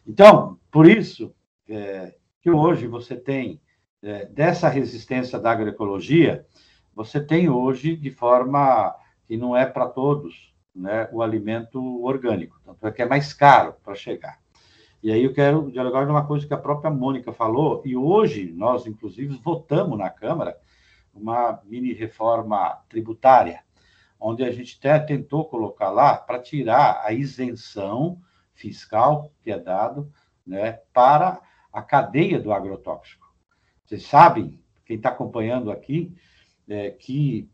Então, por isso é, que hoje você tem é, dessa resistência da agroecologia, você tem hoje de forma que não é para todos, né, o alimento orgânico, tanto é que é mais caro para chegar. E aí eu quero dialogar de uma coisa que a própria Mônica falou, e hoje nós, inclusive, votamos na Câmara uma mini reforma tributária, onde a gente até tentou colocar lá para tirar a isenção fiscal que é dado né, para a cadeia do agrotóxico. Vocês sabem, quem está acompanhando aqui, é, que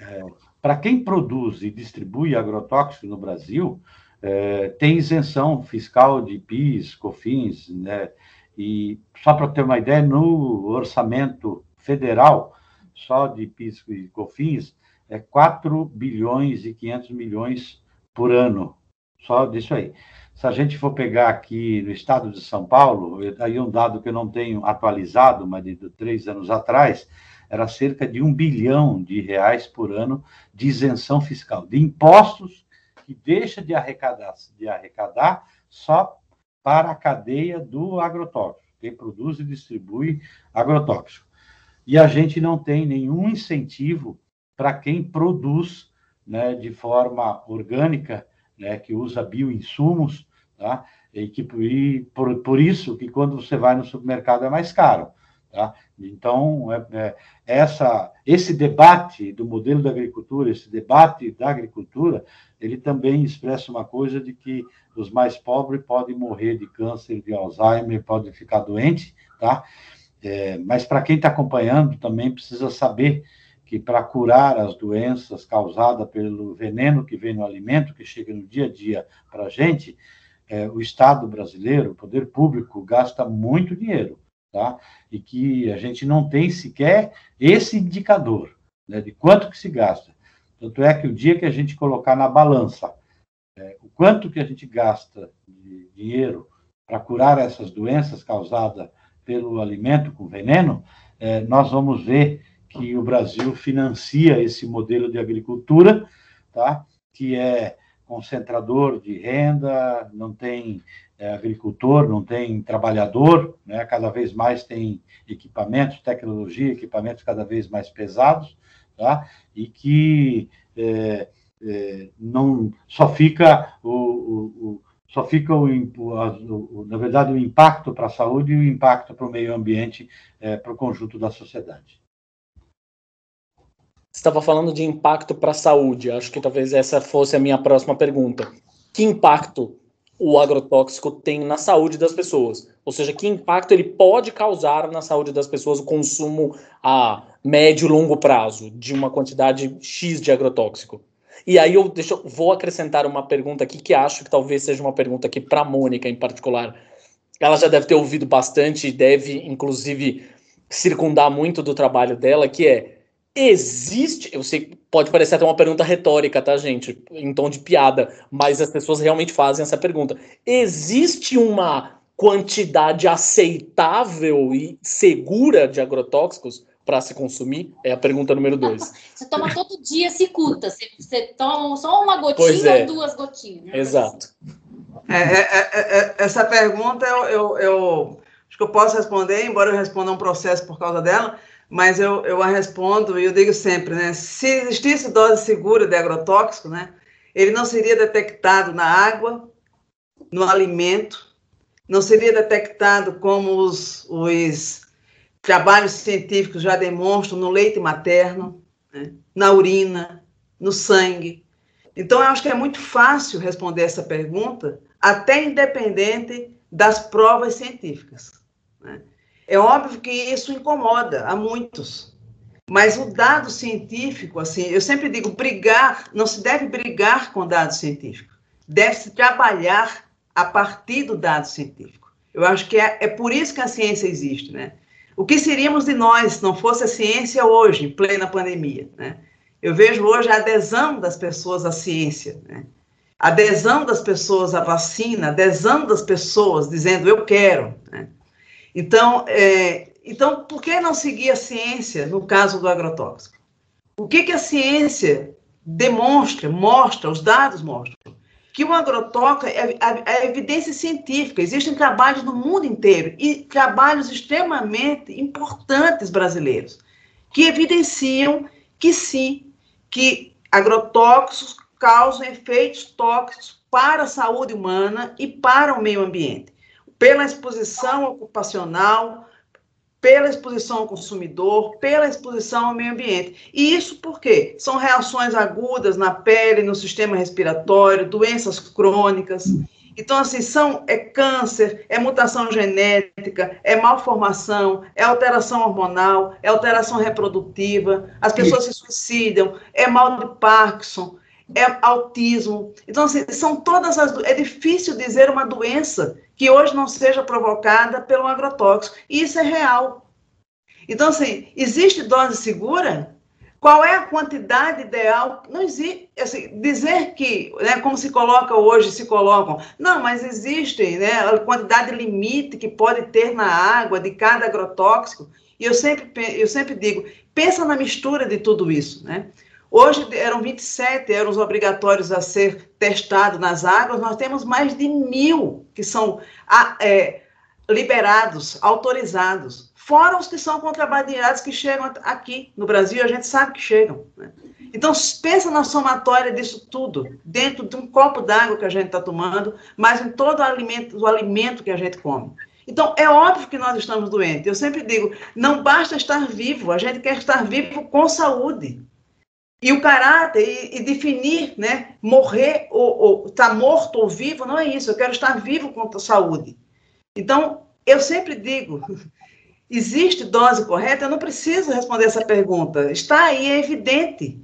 é, para quem produz e distribui agrotóxico no Brasil, é, tem isenção fiscal de PIS, COFINS, né? E só para ter uma ideia, no orçamento federal, só de PIS e COFINS, é 4 bilhões e 500 milhões por ano, só disso aí. Se a gente for pegar aqui no estado de São Paulo, aí um dado que eu não tenho atualizado, mas de três anos atrás, era cerca de um bilhão de reais por ano de isenção fiscal, de impostos que deixa de arrecadar, de arrecadar só para a cadeia do agrotóxico, quem produz e distribui agrotóxico. E a gente não tem nenhum incentivo para quem produz né, de forma orgânica, né, que usa bioinsumos, tá? e que e por, por isso que quando você vai no supermercado é mais caro. Tá? Então, é, é, essa, esse debate do modelo da agricultura, esse debate da agricultura, ele também expressa uma coisa de que os mais pobres podem morrer de câncer, de Alzheimer, podem ficar doentes, tá? É, mas para quem está acompanhando também precisa saber que para curar as doenças causadas pelo veneno que vem no alimento, que chega no dia a dia para a gente, é, o Estado brasileiro, o poder público, gasta muito dinheiro tá? E que a gente não tem sequer esse indicador, né, de quanto que se gasta. Tanto é que o dia que a gente colocar na balança é, o quanto que a gente gasta de dinheiro para curar essas doenças causadas pelo alimento com veneno, é, nós vamos ver que o Brasil financia esse modelo de agricultura, tá? que é concentrador de renda, não tem é, agricultor, não tem trabalhador, né? cada vez mais tem equipamentos, tecnologia, equipamentos cada vez mais pesados, tá? e que é, é, não só fica o, o, o só fica o, o, na verdade o impacto para a saúde e o impacto para o meio ambiente é, para o conjunto da sociedade. Estava falando de impacto para a saúde. Acho que talvez essa fosse a minha próxima pergunta. Que impacto o agrotóxico tem na saúde das pessoas. Ou seja, que impacto ele pode causar na saúde das pessoas o consumo a médio e longo prazo de uma quantidade X de agrotóxico. E aí eu vou acrescentar uma pergunta aqui que acho que talvez seja uma pergunta aqui para a Mônica em particular. Ela já deve ter ouvido bastante e deve, inclusive, circundar muito do trabalho dela, que é existe, eu sei, pode parecer até uma pergunta retórica, tá, gente, em tom de piada, mas as pessoas realmente fazem essa pergunta. Existe uma quantidade aceitável e segura de agrotóxicos para se consumir? É a pergunta número dois. Você toma todo dia cicuta, você, você toma só uma gotinha é. ou duas gotinhas. Né? Exato. É, é, é, é, essa pergunta eu, eu, eu, acho que eu posso responder, embora eu responda um processo por causa dela, mas eu, eu a respondo e eu digo sempre, né? Se existisse dose segura de agrotóxico, né? Ele não seria detectado na água, no alimento, não seria detectado como os, os trabalhos científicos já demonstram no leite materno, né, na urina, no sangue. Então, eu acho que é muito fácil responder essa pergunta, até independente das provas científicas. Né? É óbvio que isso incomoda a muitos, mas o dado científico, assim, eu sempre digo, brigar, não se deve brigar com dados científicos, deve-se trabalhar a partir do dado científico. Eu acho que é, é por isso que a ciência existe, né? O que seríamos de nós se não fosse a ciência hoje, em plena pandemia, né? Eu vejo hoje a adesão das pessoas à ciência, né? A adesão das pessoas à vacina, adesão das pessoas dizendo eu quero, né? Então, é, então, por que não seguir a ciência no caso do agrotóxico? O que, que a ciência demonstra, mostra, os dados mostram? que o agrotóxico é, é, é evidência científica. Existem trabalhos no mundo inteiro e trabalhos extremamente importantes brasileiros que evidenciam que sim, que agrotóxicos causam efeitos tóxicos para a saúde humana e para o meio ambiente, pela exposição ocupacional, pela exposição ao consumidor, pela exposição ao meio ambiente. E isso por quê? São reações agudas na pele, no sistema respiratório, doenças crônicas. Então, assim, são, é câncer, é mutação genética, é malformação, é alteração hormonal, é alteração reprodutiva, as pessoas se suicidam, é mal de Parkinson, é autismo. Então, assim, são todas as. É difícil dizer uma doença que hoje não seja provocada pelo agrotóxico. E isso é real. Então, assim, existe dose segura? Qual é a quantidade ideal? Não existe. Assim, dizer que, né, como se coloca hoje, se colocam. Não, mas existe né, a quantidade limite que pode ter na água de cada agrotóxico. E eu sempre, eu sempre digo, pensa na mistura de tudo isso, né? Hoje eram 27, eram os obrigatórios a ser testados nas águas, nós temos mais de mil que são é, liberados, autorizados, fora os que são contrabandeados que chegam aqui no Brasil, a gente sabe que chegam. Né? Então, pensa na somatória disso tudo, dentro de um copo d'água que a gente está tomando, mas em todo o alimento, o alimento que a gente come. Então, é óbvio que nós estamos doentes. Eu sempre digo, não basta estar vivo, a gente quer estar vivo com saúde. E o caráter, e, e definir, né, morrer ou estar tá morto ou vivo, não é isso. Eu quero estar vivo com a saúde. Então, eu sempre digo, existe dose correta? Eu não preciso responder essa pergunta. Está aí, é evidente.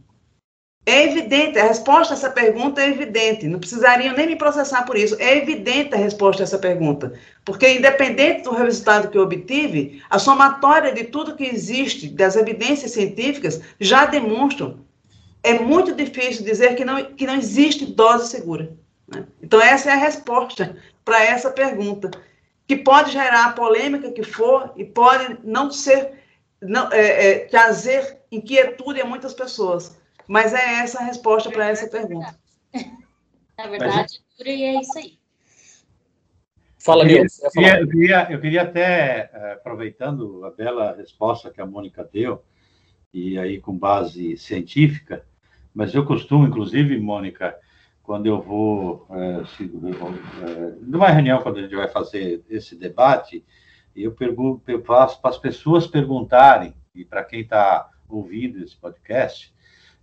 É evidente, a resposta a essa pergunta é evidente. Não precisariam nem me processar por isso. É evidente a resposta a essa pergunta. Porque, independente do resultado que eu obtive, a somatória de tudo que existe, das evidências científicas, já demonstram é muito difícil dizer que não, que não existe dose segura. Né? Então, essa é a resposta para essa pergunta, que pode gerar a polêmica que for e pode não ser, não, é, é, trazer inquietude a muitas pessoas. Mas é essa a resposta para essa pergunta. Na verdade, é e é isso aí. Fala, Nilson. Eu, eu, eu, queria, eu queria até, eh, aproveitando a bela resposta que a Mônica deu, e aí com base científica, mas eu costumo, inclusive, Mônica, quando eu vou, é, se, é, numa reunião, quando a gente vai fazer esse debate, eu pergunto, eu faço para as pessoas perguntarem, e para quem está ouvindo esse podcast,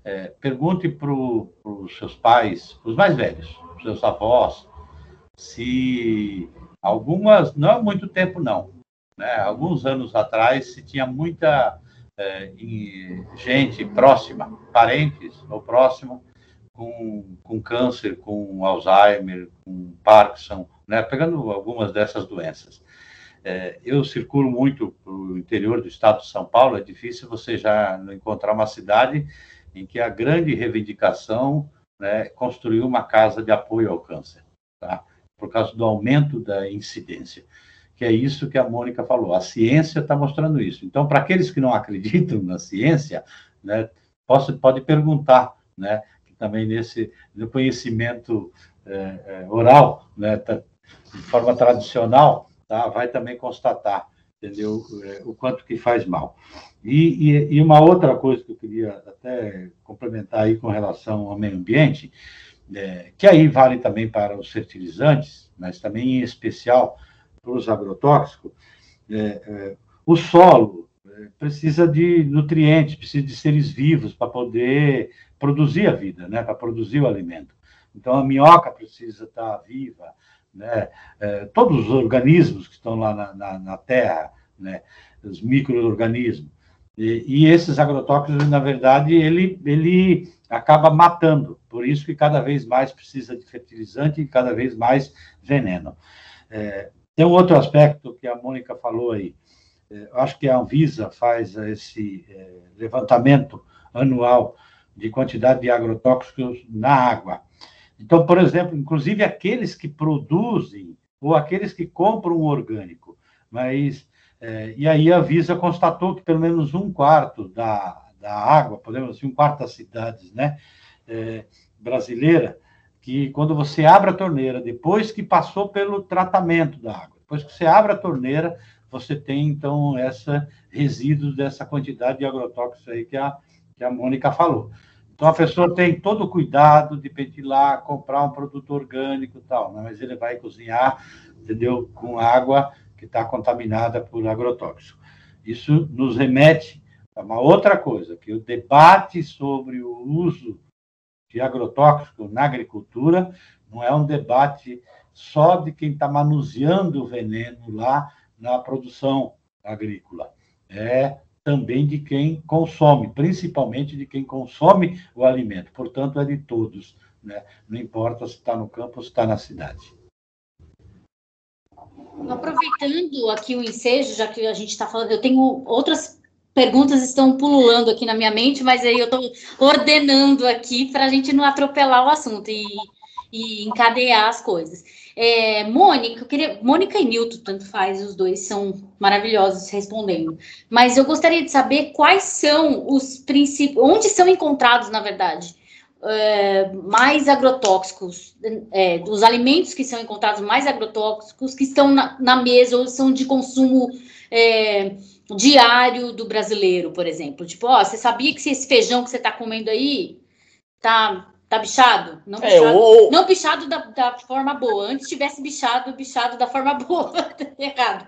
é, pergunte para os seus pais, os mais velhos, os seus avós, se algumas, não há muito tempo não, né? alguns anos atrás se tinha muita é, gente próxima, parentes ou próximo, com, com câncer, com Alzheimer, com Parkinson, né, pegando algumas dessas doenças. É, eu circulo muito para o interior do estado de São Paulo, é difícil você já encontrar uma cidade em que a grande reivindicação né, construiu uma casa de apoio ao câncer, tá? por causa do aumento da incidência. Que é isso que a Mônica falou. A ciência está mostrando isso. Então, para aqueles que não acreditam na ciência, né, posso, pode perguntar, né, que também nesse no conhecimento é, é, oral, né, tá, de forma tradicional, tá, vai também constatar, entendeu, é, o quanto que faz mal. E, e, e, uma outra coisa que eu queria até complementar aí com relação ao meio ambiente, é, que aí vale também para os fertilizantes, mas também em especial para os agrotóxicos, é, é, o solo é, precisa de nutrientes, precisa de seres vivos para poder produzir a vida, né, para produzir o alimento. Então a minhoca precisa estar viva, né, é, todos os organismos que estão lá na, na, na terra, né, os micro-organismos. E, e, esses agrotóxicos, na verdade, ele, ele acaba matando. Por isso que cada vez mais precisa de fertilizante e cada vez mais veneno. É, tem um outro aspecto que a Mônica falou aí. É, eu acho que a Anvisa faz esse é, levantamento anual de quantidade de agrotóxicos na água. Então, por exemplo, inclusive aqueles que produzem ou aqueles que compram um orgânico, mas é, e aí a Visa constatou que pelo menos um quarto da, da água, podemos dizer, um quarto das cidades né, é, brasileira, que quando você abre a torneira, depois que passou pelo tratamento da água, depois que você abre a torneira, você tem, então, essa resíduos dessa quantidade de agrotóxicos aí que a, que a Mônica falou. Então, a pessoa tem todo o cuidado de ventilar, comprar um produto orgânico e tal, né? mas ele vai cozinhar, entendeu, com água que está contaminada por agrotóxico. Isso nos remete a uma outra coisa, que o debate sobre o uso de agrotóxico na agricultura não é um debate só de quem está manuseando o veneno lá na produção agrícola. É também de quem consome, principalmente de quem consome o alimento. Portanto, é de todos. Né? Não importa se está no campo ou se está na cidade. Aproveitando aqui o ensejo, já que a gente está falando, eu tenho outras perguntas estão pululando aqui na minha mente, mas aí eu estou ordenando aqui para a gente não atropelar o assunto e, e encadear as coisas. É, Mônica, queria, Mônica e Nilton, tanto faz, os dois são maravilhosos respondendo. Mas eu gostaria de saber quais são os princípios, onde são encontrados, na verdade, é, mais agrotóxicos, é, os alimentos que são encontrados mais agrotóxicos, que estão na, na mesa ou são de consumo é, diário do brasileiro, por exemplo. Tipo, ó, você sabia que se esse feijão que você está comendo aí tá, tá bichado? Não é, bichado, ou... não bichado da, da, forma boa. Antes tivesse bichado, bichado da forma boa. Errado.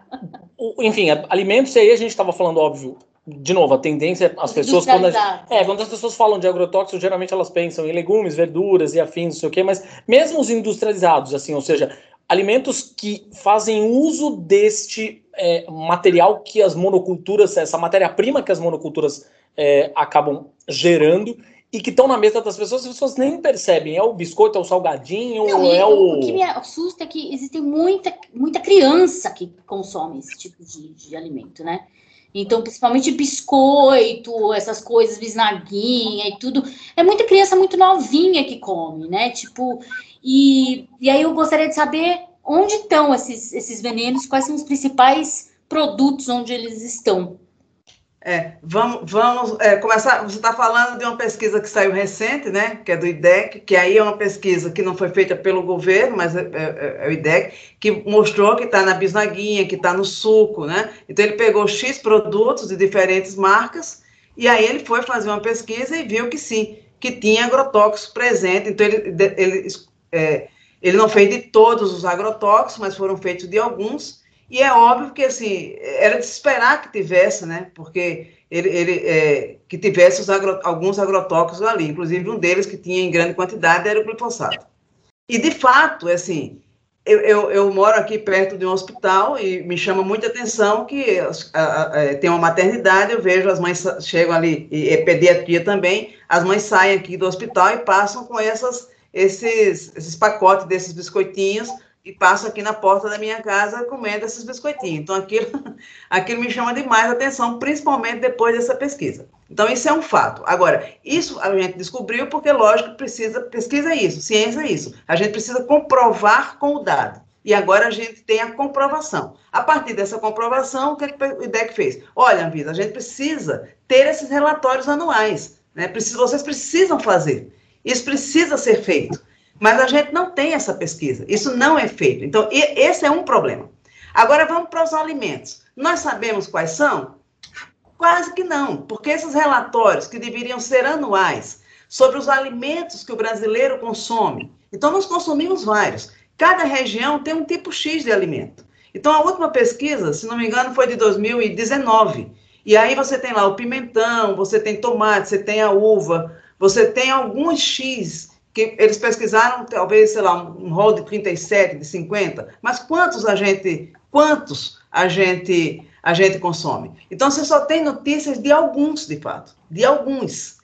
Enfim, alimentos aí a gente estava falando, óbvio, de novo, a tendência, as pessoas, quando, a, é, quando as pessoas falam de agrotóxicos, geralmente elas pensam em legumes, verduras e afins, não sei o quê, mas mesmo os industrializados, assim, ou seja, alimentos que fazem uso deste é, material que as monoculturas, essa matéria-prima que as monoculturas é, acabam gerando e que estão na mesa das pessoas, as pessoas nem percebem. É o biscoito, é o salgadinho, Não, é o. O que me assusta é que existe muita, muita criança que consome esse tipo de, de alimento, né? Então, principalmente biscoito, essas coisas, bisnaguinha e tudo. É muita criança muito novinha que come, né? Tipo, e, e aí eu gostaria de saber onde estão esses, esses venenos, quais são os principais produtos onde eles estão. É, vamos, vamos é, começar. Você está falando de uma pesquisa que saiu recente, né? Que é do IDEC, que aí é uma pesquisa que não foi feita pelo governo, mas é, é, é o IDEC, que mostrou que está na bisnaguinha, que está no suco, né? Então ele pegou X produtos de diferentes marcas e aí ele foi fazer uma pesquisa e viu que sim, que tinha agrotóxicos presente. Então ele, ele, é, ele não fez de todos os agrotóxicos, mas foram feitos de alguns. E é óbvio que, assim, era de se esperar que tivesse, né? Porque ele, ele é, que tivesse agro, alguns agrotóxicos ali, inclusive um deles que tinha em grande quantidade era o glifosato. E, de fato, é assim, eu, eu, eu, moro aqui perto de um hospital e me chama muita atenção que a, a, é, tem uma maternidade, eu vejo as mães chegam ali, e é pediatria também, as mães saem aqui do hospital e passam com essas, esses, esses pacotes desses biscoitinhos e passam aqui na porta da minha casa comendo esses biscoitinhos. Então, aquilo, aquilo me chama demais a atenção, principalmente depois dessa pesquisa. Então, isso é um fato. Agora, isso a gente descobriu porque, lógico, precisa, pesquisa é isso, ciência é isso. A gente precisa comprovar com o dado. E agora a gente tem a comprovação. A partir dessa comprovação, o que, é o IDEC fez? Olha, Anvisa, a gente precisa ter esses relatórios anuais. Né? vocês precisam fazer. Isso precisa ser feito. Mas a gente não tem essa pesquisa. Isso não é feito. Então, esse é um problema. Agora, vamos para os alimentos. Nós sabemos quais são? Quase que não, porque esses relatórios que deveriam ser anuais sobre os alimentos que o brasileiro consome, então nós consumimos vários. Cada região tem um tipo X de alimento. Então a última pesquisa, se não me engano, foi de 2019. E aí você tem lá o pimentão, você tem tomate, você tem a uva, você tem alguns X que eles pesquisaram, talvez, sei lá, um rol de 37, de 50, mas quantos a gente, quantos a gente a gente consome. Então, você só tem notícias de alguns, de fato, de alguns.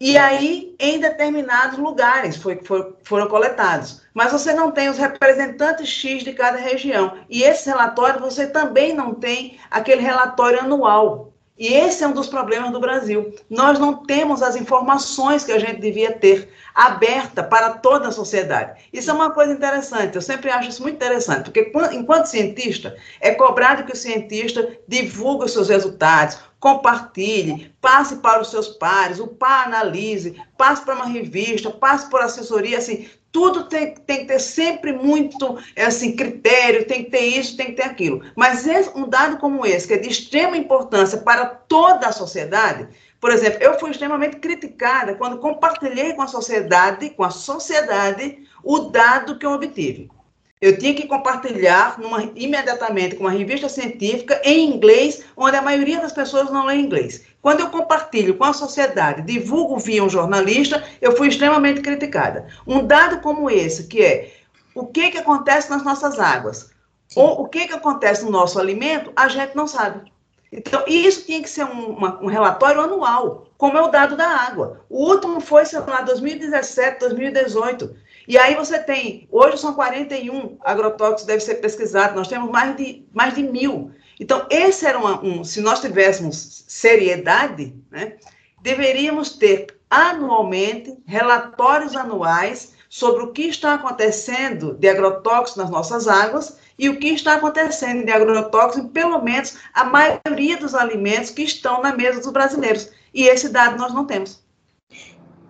E aí, em determinados lugares foi, foi, foram coletados. Mas você não tem os representantes X de cada região. E esse relatório, você também não tem aquele relatório anual. E esse é um dos problemas do Brasil. Nós não temos as informações que a gente devia ter aberta para toda a sociedade. Isso é uma coisa interessante, eu sempre acho isso muito interessante, porque enquanto cientista, é cobrado que o cientista divulgue os seus resultados, compartilhe, passe para os seus pares, o par analise, passe para uma revista, passe por assessoria, assim, tudo tem, tem que ter sempre muito assim, critério, tem que ter isso, tem que ter aquilo. Mas um dado como esse, que é de extrema importância para toda a sociedade, por exemplo, eu fui extremamente criticada quando compartilhei com a sociedade, com a sociedade, o dado que eu obtive. Eu tinha que compartilhar numa, imediatamente com uma revista científica em inglês, onde a maioria das pessoas não lê inglês. Quando eu compartilho com a sociedade, divulgo via um jornalista, eu fui extremamente criticada. Um dado como esse, que é o que, que acontece nas nossas águas, Sim. ou o que, que acontece no nosso alimento, a gente não sabe. Então, isso tinha que ser um, uma, um relatório anual, como é o dado da água. O último foi, sei lá, 2017, 2018. E aí você tem, hoje são 41 agrotóxicos devem ser pesquisados, nós temos mais de, mais de mil. Então, esse era uma, um, se nós tivéssemos seriedade, né, deveríamos ter anualmente relatórios anuais sobre o que está acontecendo de agrotóxicos nas nossas águas e o que está acontecendo de agrotóxicos em pelo menos a maioria dos alimentos que estão na mesa dos brasileiros. E esse dado nós não temos.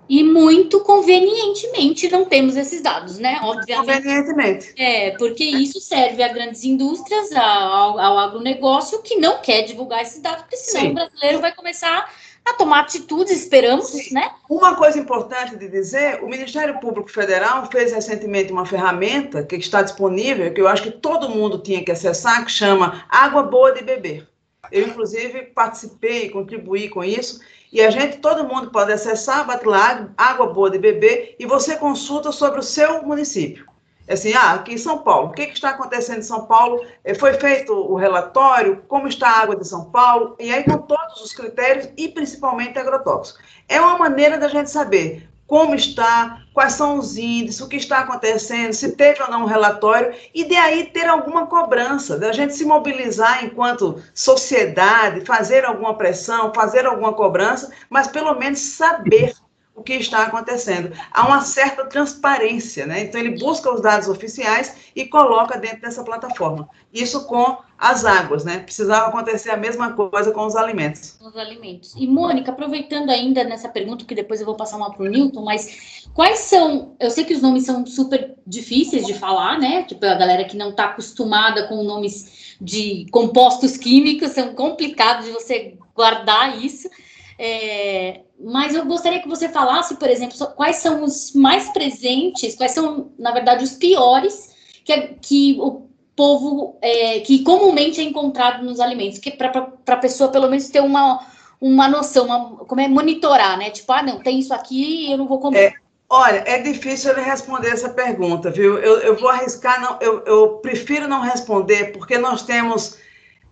E muito convenientemente não temos esses dados, né? Obviamente. Convenientemente. É, porque isso serve a grandes indústrias, ao, ao agronegócio, que não quer divulgar esses dados, porque senão Sim. o brasileiro vai começar a tomar atitudes, esperamos, Sim. né? Uma coisa importante de dizer, o Ministério Público Federal fez recentemente uma ferramenta que está disponível, que eu acho que todo mundo tinha que acessar, que chama Água Boa de Beber. Eu, inclusive, participei, contribuí com isso, e a gente, todo mundo pode acessar, bate lá, água boa de beber, e você consulta sobre o seu município. Assim, ah, aqui em São Paulo, o que, que está acontecendo em São Paulo? Eh, foi feito o relatório, como está a água de São Paulo, e aí com todos os critérios e principalmente agrotóxicos. É uma maneira da gente saber como está, quais são os índices, o que está acontecendo, se teve ou não um relatório, e de aí ter alguma cobrança, da gente se mobilizar enquanto sociedade, fazer alguma pressão, fazer alguma cobrança, mas pelo menos saber o que está acontecendo. Há uma certa transparência, né? Então ele busca os dados oficiais e coloca dentro dessa plataforma. Isso com as águas, né? Precisava acontecer a mesma coisa com os alimentos. Os alimentos. E Mônica, aproveitando ainda nessa pergunta, que depois eu vou passar uma para o Newton, mas quais são? Eu sei que os nomes são super difíceis de falar, né? Tipo a galera que não está acostumada com nomes de compostos químicos, são complicados de você guardar isso. É, mas eu gostaria que você falasse, por exemplo, quais são os mais presentes, quais são, na verdade, os piores que, que o povo, é, que comumente é encontrado nos alimentos, que para a pessoa, pelo menos, ter uma, uma noção, uma, como é monitorar, né? Tipo, ah, não, tem isso aqui eu não vou comer. É, Olha, é difícil ele responder essa pergunta, viu? Eu, eu vou arriscar, não, eu, eu prefiro não responder, porque nós temos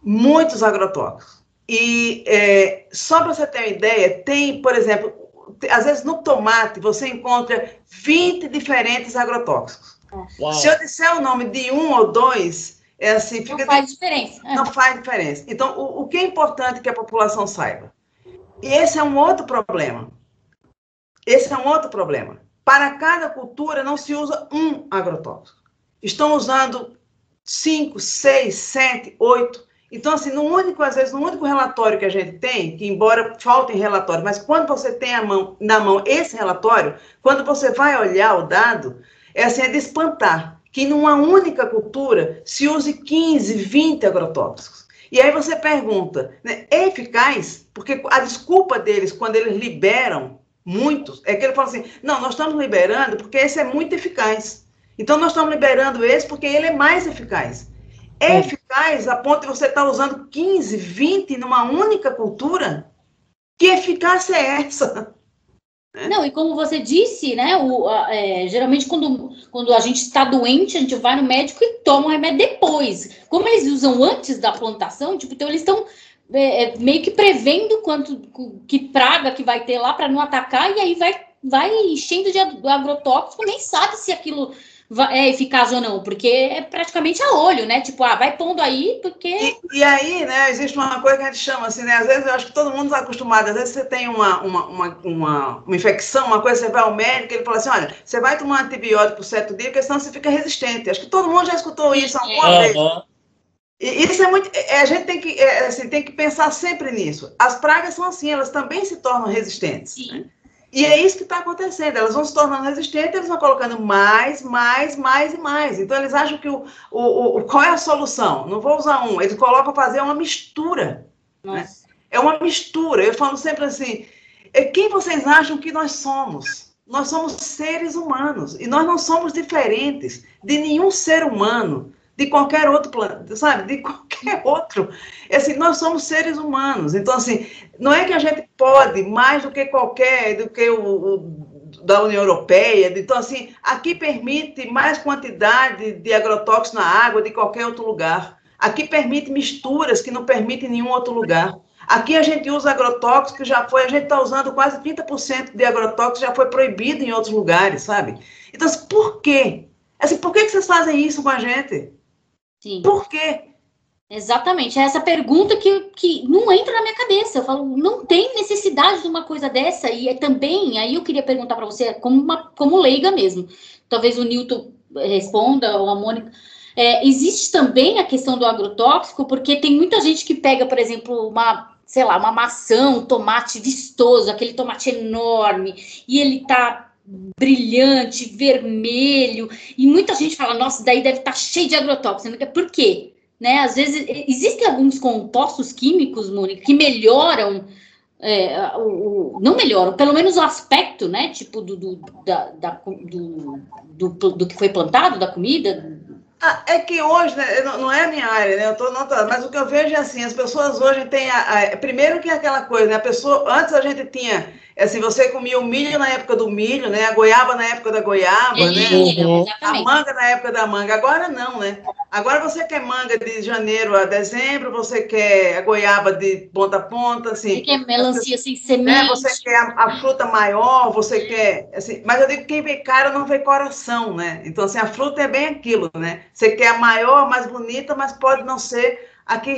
muitos agrotóxicos. E é, só para você ter uma ideia, tem, por exemplo, às vezes no tomate você encontra 20 diferentes agrotóxicos. Uau. Se eu disser o nome de um ou dois, é assim, fica. Não faz diferença. É. Não faz diferença. Então, o, o que é importante que a população saiba? E esse é um outro problema. Esse é um outro problema. Para cada cultura não se usa um agrotóxico. Estão usando cinco, seis, sete, oito. Então, assim, no único, às vezes, no único relatório que a gente tem, que embora faltem relatórios, mas quando você tem a mão, na mão esse relatório, quando você vai olhar o dado, é assim, é de espantar que numa única cultura se use 15, 20 agrotóxicos. E aí você pergunta, né, é eficaz? Porque a desculpa deles, quando eles liberam muitos, é que ele fala assim: não, nós estamos liberando porque esse é muito eficaz. Então nós estamos liberando esse porque ele é mais eficaz. É, é. eficaz a ponto de você estar usando 15, 20 numa única cultura? Que eficácia é essa? Não, e como você disse, né? O, é, geralmente, quando, quando a gente está doente, a gente vai no médico e toma o remédio depois. Como eles usam antes da plantação, tipo, então eles estão é, é, meio que prevendo quanto que praga que vai ter lá para não atacar, e aí vai, vai enchendo de agrotóxico, nem sabe se aquilo é eficaz ou não, porque é praticamente a olho, né? Tipo, ah, vai pondo aí, porque. E, e, aí, né, existe uma coisa que a gente chama assim, né? Às vezes eu acho que todo mundo está acostumado, às vezes você tem uma, uma, uma, uma, uma infecção, uma coisa, você vai ao médico, ele fala assim: olha, você vai tomar antibiótico por certo dia, porque senão você fica resistente. Acho que todo mundo já escutou isso alguma vez. E isso é muito. É, a gente tem que, é, assim, tem que pensar sempre nisso. As pragas são assim, elas também se tornam resistentes. Sim. Né? E é isso que está acontecendo. Elas vão se tornando resistentes, eles vão colocando mais, mais, mais e mais. Então, eles acham que o, o, o qual é a solução? Não vou usar um, eles colocam fazer uma mistura. Né? É uma mistura. Eu falo sempre assim: é quem vocês acham que nós somos? Nós somos seres humanos e nós não somos diferentes de nenhum ser humano de qualquer outro planeta, sabe? De qualquer outro. É assim, nós somos seres humanos. Então, assim, não é que a gente pode mais do que qualquer, do que o, o da União Europeia. Então, assim, aqui permite mais quantidade de agrotóxicos na água de qualquer outro lugar. Aqui permite misturas que não permite em nenhum outro lugar. Aqui a gente usa agrotóxicos que já foi, a gente está usando quase 30% de agrotóxicos, já foi proibido em outros lugares, sabe? Então, assim, por quê? Assim, por que, que vocês fazem isso com a gente? Sim. Por quê? Exatamente. É essa pergunta que, que não entra na minha cabeça. Eu falo, não tem necessidade de uma coisa dessa. E é também, aí eu queria perguntar para você, como, uma, como leiga mesmo. Talvez o Newton responda, ou a Mônica. É, existe também a questão do agrotóxico, porque tem muita gente que pega, por exemplo, uma, sei lá, uma maçã, um tomate vistoso, aquele tomate enorme, e ele tá brilhante, vermelho, e muita gente fala, nossa, daí deve estar tá cheio de agrotóxico. Por quê? Né? Às vezes, existem alguns compostos químicos, Mônica, que melhoram, é, o, o, não melhoram, pelo menos o aspecto, né? Tipo, do, do, da, da do, do, do, que foi plantado, da comida. Ah, é que hoje, né, não é a minha área, né? Eu tô notando, mas o que eu vejo é assim, as pessoas hoje têm a, a, primeiro que é aquela coisa, né? A pessoa, antes a gente tinha é assim, você comia o milho na época do milho, né? A goiaba na época da goiaba, né? Uhum. A manga na época da manga. Agora não, né? Agora você quer manga de janeiro a dezembro, você quer a goiaba de ponta a ponta, assim. Você quer melancia sem semente. Né? Você quer a, a, fruta maior, você quer, assim. Mas eu digo que quem vê cara não vê coração, né? Então, assim, a fruta é bem aquilo, né? Você quer a maior, mais bonita, mas pode não ser a que,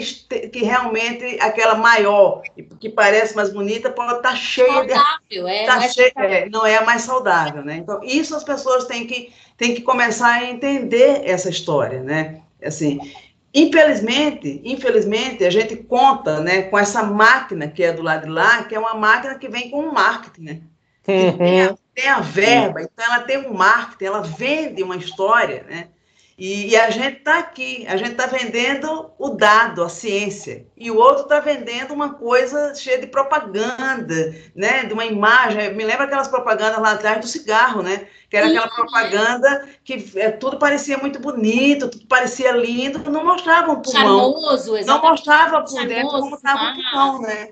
que realmente aquela maior, que parece mais bonita, pode estar tá cheia saudável, de. É, tá cheia, é, não é a mais saudável, né? Então, isso as pessoas têm que, têm que começar a entender essa história, né? Assim, infelizmente, infelizmente, a gente conta né, com essa máquina que é do lado de lá, que é uma máquina que vem com um marketing, né? Uhum. Tem, a, tem a verba, então ela tem um marketing, ela vende uma história, né? E, e, a gente está aqui, a gente está vendendo o dado, a ciência, e o outro está vendendo uma coisa cheia de propaganda, né? De uma imagem. Me lembra aquelas propagandas lá atrás do cigarro, né? Que era aquela propaganda que é, tudo parecia muito bonito, tudo parecia lindo, não mostrava o pulmão. Charmoso, não mostrava por Charmoso, dentro como estava o pulmão, né?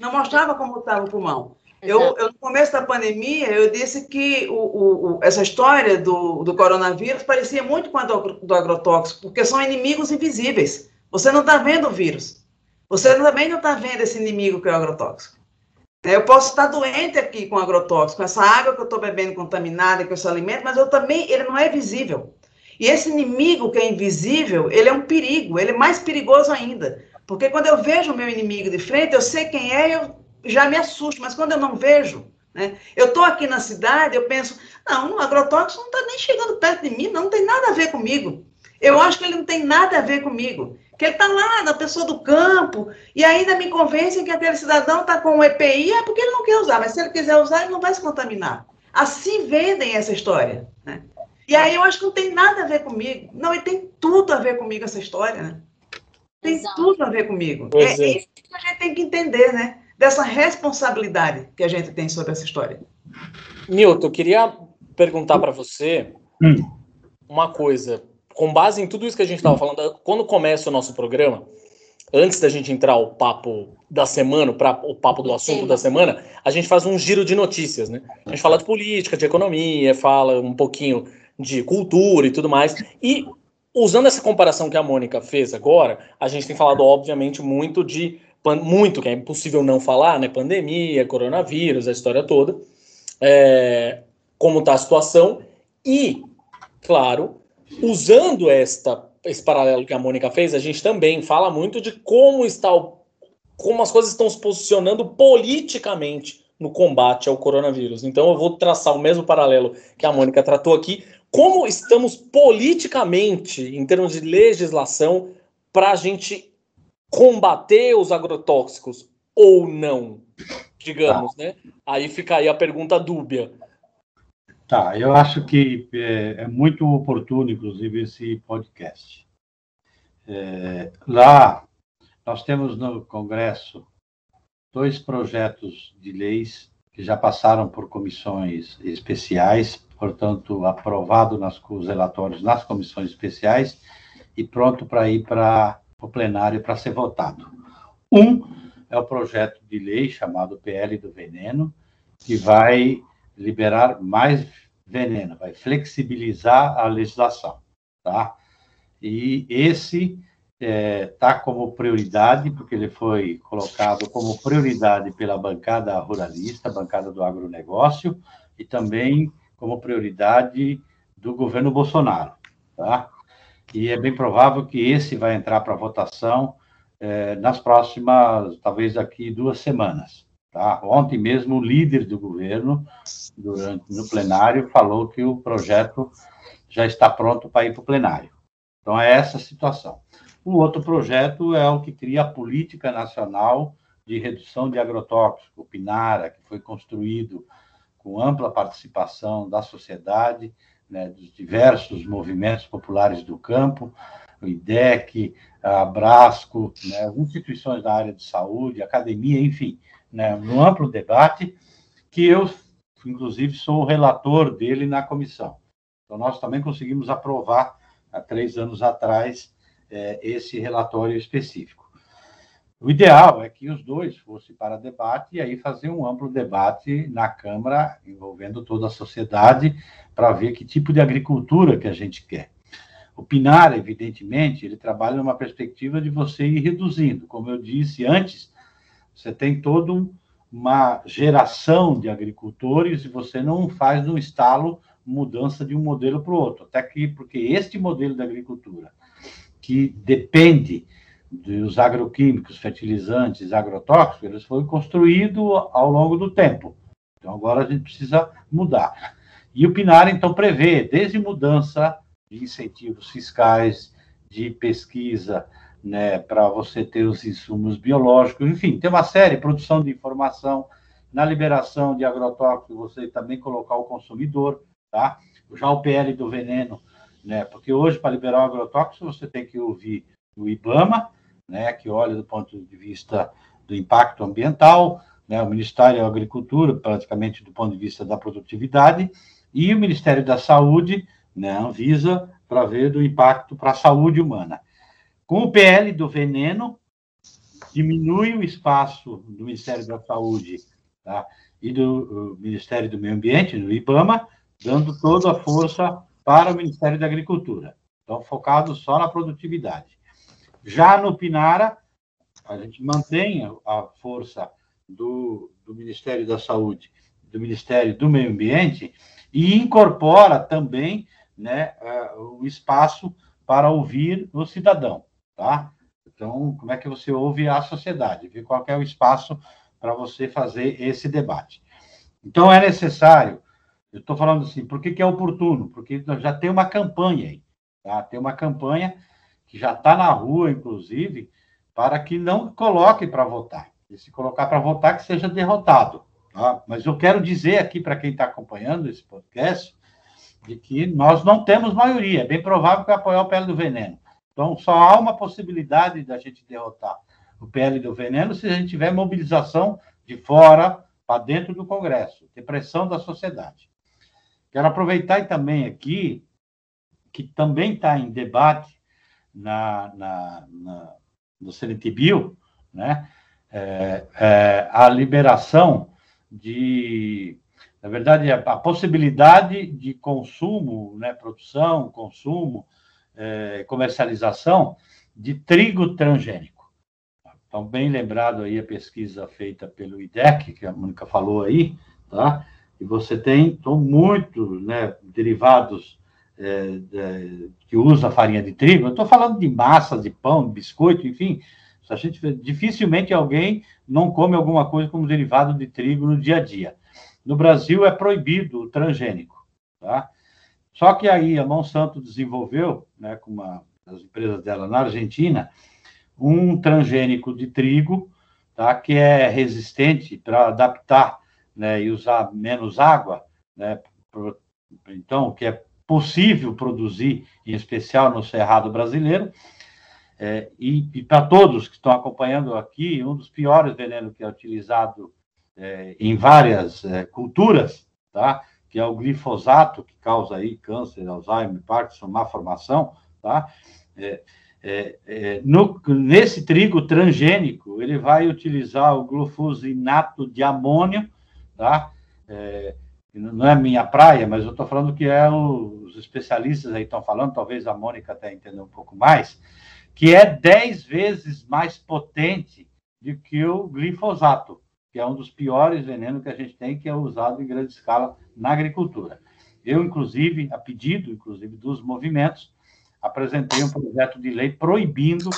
Não mostrava como estava o pulmão. Eu, eu, no começo da pandemia, eu disse que o, o, o, essa história do, do coronavírus parecia muito com a do, do agrotóxico, porque são inimigos invisíveis. Você não está vendo o vírus. Você também não está vendo esse inimigo que é o agrotóxico. Eu posso estar doente aqui com agrotóxico, com essa água que eu estou bebendo contaminada, com esse alimento, mas eu também, ele não é visível. E esse inimigo que é invisível, ele é um perigo, ele é mais perigoso ainda. Porque quando eu vejo o meu inimigo de frente, eu sei quem é, eu já me assusto, mas quando eu não vejo, né? Eu estou aqui na cidade, eu penso, não, o agrotóxico não está nem chegando perto de mim, não, não tem nada a ver comigo. Eu acho que ele não tem nada a ver comigo. Que ele está lá na pessoa do campo, e ainda me convencem que aquele cidadão está com o EPI, é porque ele não quer usar, mas se ele quiser usar, ele não vai se contaminar. Assim vendem essa história. Né? E aí eu acho que não tem nada a ver comigo. Não, e tem tudo a ver comigo essa história, né? Tem Exato. tudo a ver comigo. É, é isso que a gente tem que entender, né? Dessa responsabilidade que a gente tem sobre essa história. Milton, eu queria perguntar para você hum. uma coisa. Com base em tudo isso que a gente estava falando, quando começa o nosso programa, antes da gente entrar o papo da semana, para o papo do assunto Sim. da semana, a gente faz um giro de notícias, né? A gente fala de política, de economia, fala um pouquinho de cultura e tudo mais. E usando essa comparação que a Mônica fez agora, a gente tem falado, obviamente, muito de muito, que é impossível não falar, né? Pandemia, coronavírus, a história toda, é, como está a situação, e, claro, usando esta, esse paralelo que a Mônica fez, a gente também fala muito de como está o, como as coisas estão se posicionando politicamente no combate ao coronavírus. Então eu vou traçar o mesmo paralelo que a Mônica tratou aqui, como estamos politicamente, em termos de legislação, para a gente combater os agrotóxicos ou não, digamos, tá. né? Aí fica aí a pergunta dúbia. Tá, eu acho que é, é muito oportuno, inclusive, esse podcast. É, lá, nós temos no Congresso dois projetos de leis que já passaram por comissões especiais, portanto, aprovado nas, os relatórios nas comissões especiais e pronto para ir para o plenário para ser votado. Um é o projeto de lei chamado PL do Veneno, que vai liberar mais veneno, vai flexibilizar a legislação, tá? E esse está é, tá como prioridade, porque ele foi colocado como prioridade pela bancada ruralista, bancada do agronegócio, e também como prioridade do governo Bolsonaro, tá? E é bem provável que esse vai entrar para votação é, nas próximas, talvez daqui duas semanas. Tá? Ontem mesmo, o líder do governo, durante no plenário, falou que o projeto já está pronto para ir para o plenário. Então, é essa a situação. O outro projeto é o que cria a Política Nacional de Redução de Agrotóxicos, o PINARA, que foi construído com ampla participação da sociedade, né, dos diversos movimentos populares do campo, o IDEC, a Brasco, né, instituições da área de saúde, academia, enfim, né, um amplo debate, que eu, inclusive, sou o relator dele na comissão. Então, nós também conseguimos aprovar, há três anos atrás, é, esse relatório específico. O ideal é que os dois fossem para debate e aí fazer um amplo debate na Câmara, envolvendo toda a sociedade, para ver que tipo de agricultura que a gente quer. O Pinar, evidentemente, ele trabalha numa perspectiva de você ir reduzindo. Como eu disse antes, você tem toda uma geração de agricultores e você não faz no estalo mudança de um modelo para o outro. Até que, porque este modelo de agricultura, que depende dos agroquímicos, fertilizantes, agrotóxicos, eles foram construídos ao longo do tempo. Então, agora a gente precisa mudar. E o PINAR, então, prevê desde mudança de incentivos fiscais, de pesquisa, né, para você ter os insumos biológicos, enfim, tem uma série, produção de informação, na liberação de agrotóxicos, você também colocar o consumidor, tá? Já o PL do veneno, né, porque hoje, para liberar o agrotóxico, você tem que ouvir o IBAMA, né, que olha do ponto de vista do impacto ambiental, né, o Ministério da Agricultura, praticamente do ponto de vista da produtividade, e o Ministério da Saúde, né, Anvisa, para ver do impacto para a saúde humana. Com o PL do veneno, diminui o espaço do Ministério da Saúde, tá? e do Ministério do Meio Ambiente, do IBAMA, dando toda a força para o Ministério da Agricultura. Então, focado só na produtividade. Já no Pinara, a gente mantém a força do, do Ministério da Saúde, do Ministério do Meio Ambiente, e incorpora também né, o espaço para ouvir o cidadão, tá? Então, como é que você ouve a sociedade? Qual é o espaço para você fazer esse debate. Então, é necessário, eu estou falando assim, por que, que é oportuno? Porque já tem uma campanha aí, tá? Tem uma campanha que já está na rua, inclusive, para que não coloque para votar. E se colocar para votar, que seja derrotado. Tá? Mas eu quero dizer aqui para quem está acompanhando esse podcast, de que nós não temos maioria. É bem provável que apoiar o PL do Veneno. Então, só há uma possibilidade da gente derrotar o PL do Veneno se a gente tiver mobilização de fora para dentro do Congresso, de pressão da sociedade. Quero aproveitar também aqui, que também está em debate na, na, na, no CNTBio, né? É, é, a liberação de na verdade, a, a possibilidade de consumo, né, produção, consumo, é, comercialização de trigo transgênico. Então, bem lembrado aí a pesquisa feita pelo IDEC, que a Mônica falou aí, tá? E você tem então, muitos né, derivados é, é, que usa farinha de trigo. Eu estou falando de massa, de pão, de biscoito, enfim. A gente, dificilmente alguém não come alguma coisa como derivado de trigo no dia a dia. No Brasil é proibido o transgênico, tá? Só que aí a Monsanto desenvolveu, né, com uma das empresas dela na Argentina, um transgênico de trigo, tá, que é resistente para adaptar, né, e usar menos água, né, pro, então que é possível produzir, em especial no cerrado brasileiro, é, e, e para todos que estão acompanhando aqui, um dos piores venenos que é utilizado é, em várias é, culturas, tá? que é o glifosato, que causa aí câncer, Alzheimer, Parkinson, má formação, tá? É, é, é, no, nesse trigo transgênico, ele vai utilizar o glufosinato de amônio, tá? É, não é minha praia, mas eu estou falando que é o, os especialistas aí estão falando, talvez a Mônica até entenda um pouco mais, que é 10 vezes mais potente do que o glifosato que é um dos piores venenos que a gente tem, que é usado em grande escala na agricultura. Eu, inclusive, a pedido, inclusive, dos movimentos, apresentei um projeto de lei proibindo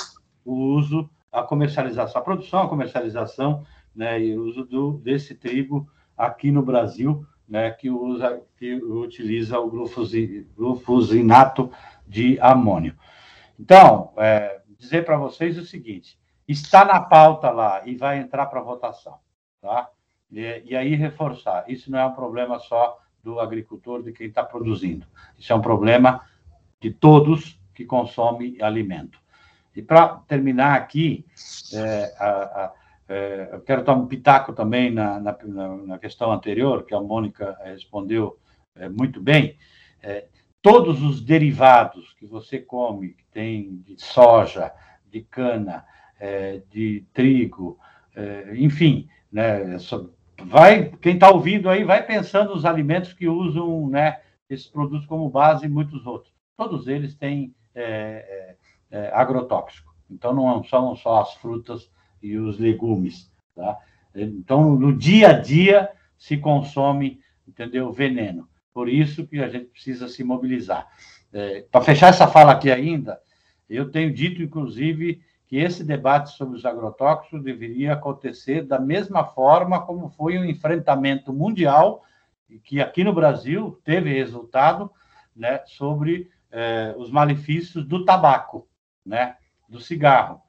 o uso, a comercialização, a produção, a comercialização né, e o uso do, desse trigo aqui no Brasil, né, que, usa, que utiliza o glufosinato de amônio. Então, é, dizer para vocês o seguinte: está na pauta lá e vai entrar para votação. Tá? E, e aí reforçar, isso não é um problema só do agricultor, de quem está produzindo. Isso é um problema de todos que consomem alimento. E para terminar aqui, é, a, a, é, eu quero dar um pitaco também na, na, na, questão anterior, que a Mônica respondeu é, muito bem. É, todos os derivados que você come, que tem de soja, de cana, é, de trigo, é, enfim, né? Vai, quem está ouvindo aí, vai pensando nos alimentos que usam né, esses produtos como base e muitos outros. Todos eles têm é, é, é, agrotóxico. Então, não são só as frutas e os legumes. Tá? Então, no dia a dia se consome, entendeu, veneno. Por isso que a gente precisa se mobilizar. É, Para fechar essa fala aqui ainda, eu tenho dito, inclusive, que esse debate sobre os agrotóxicos deveria acontecer da mesma forma como foi o enfrentamento mundial, que aqui no Brasil teve resultado né, sobre eh, os malefícios do tabaco, né, do cigarro.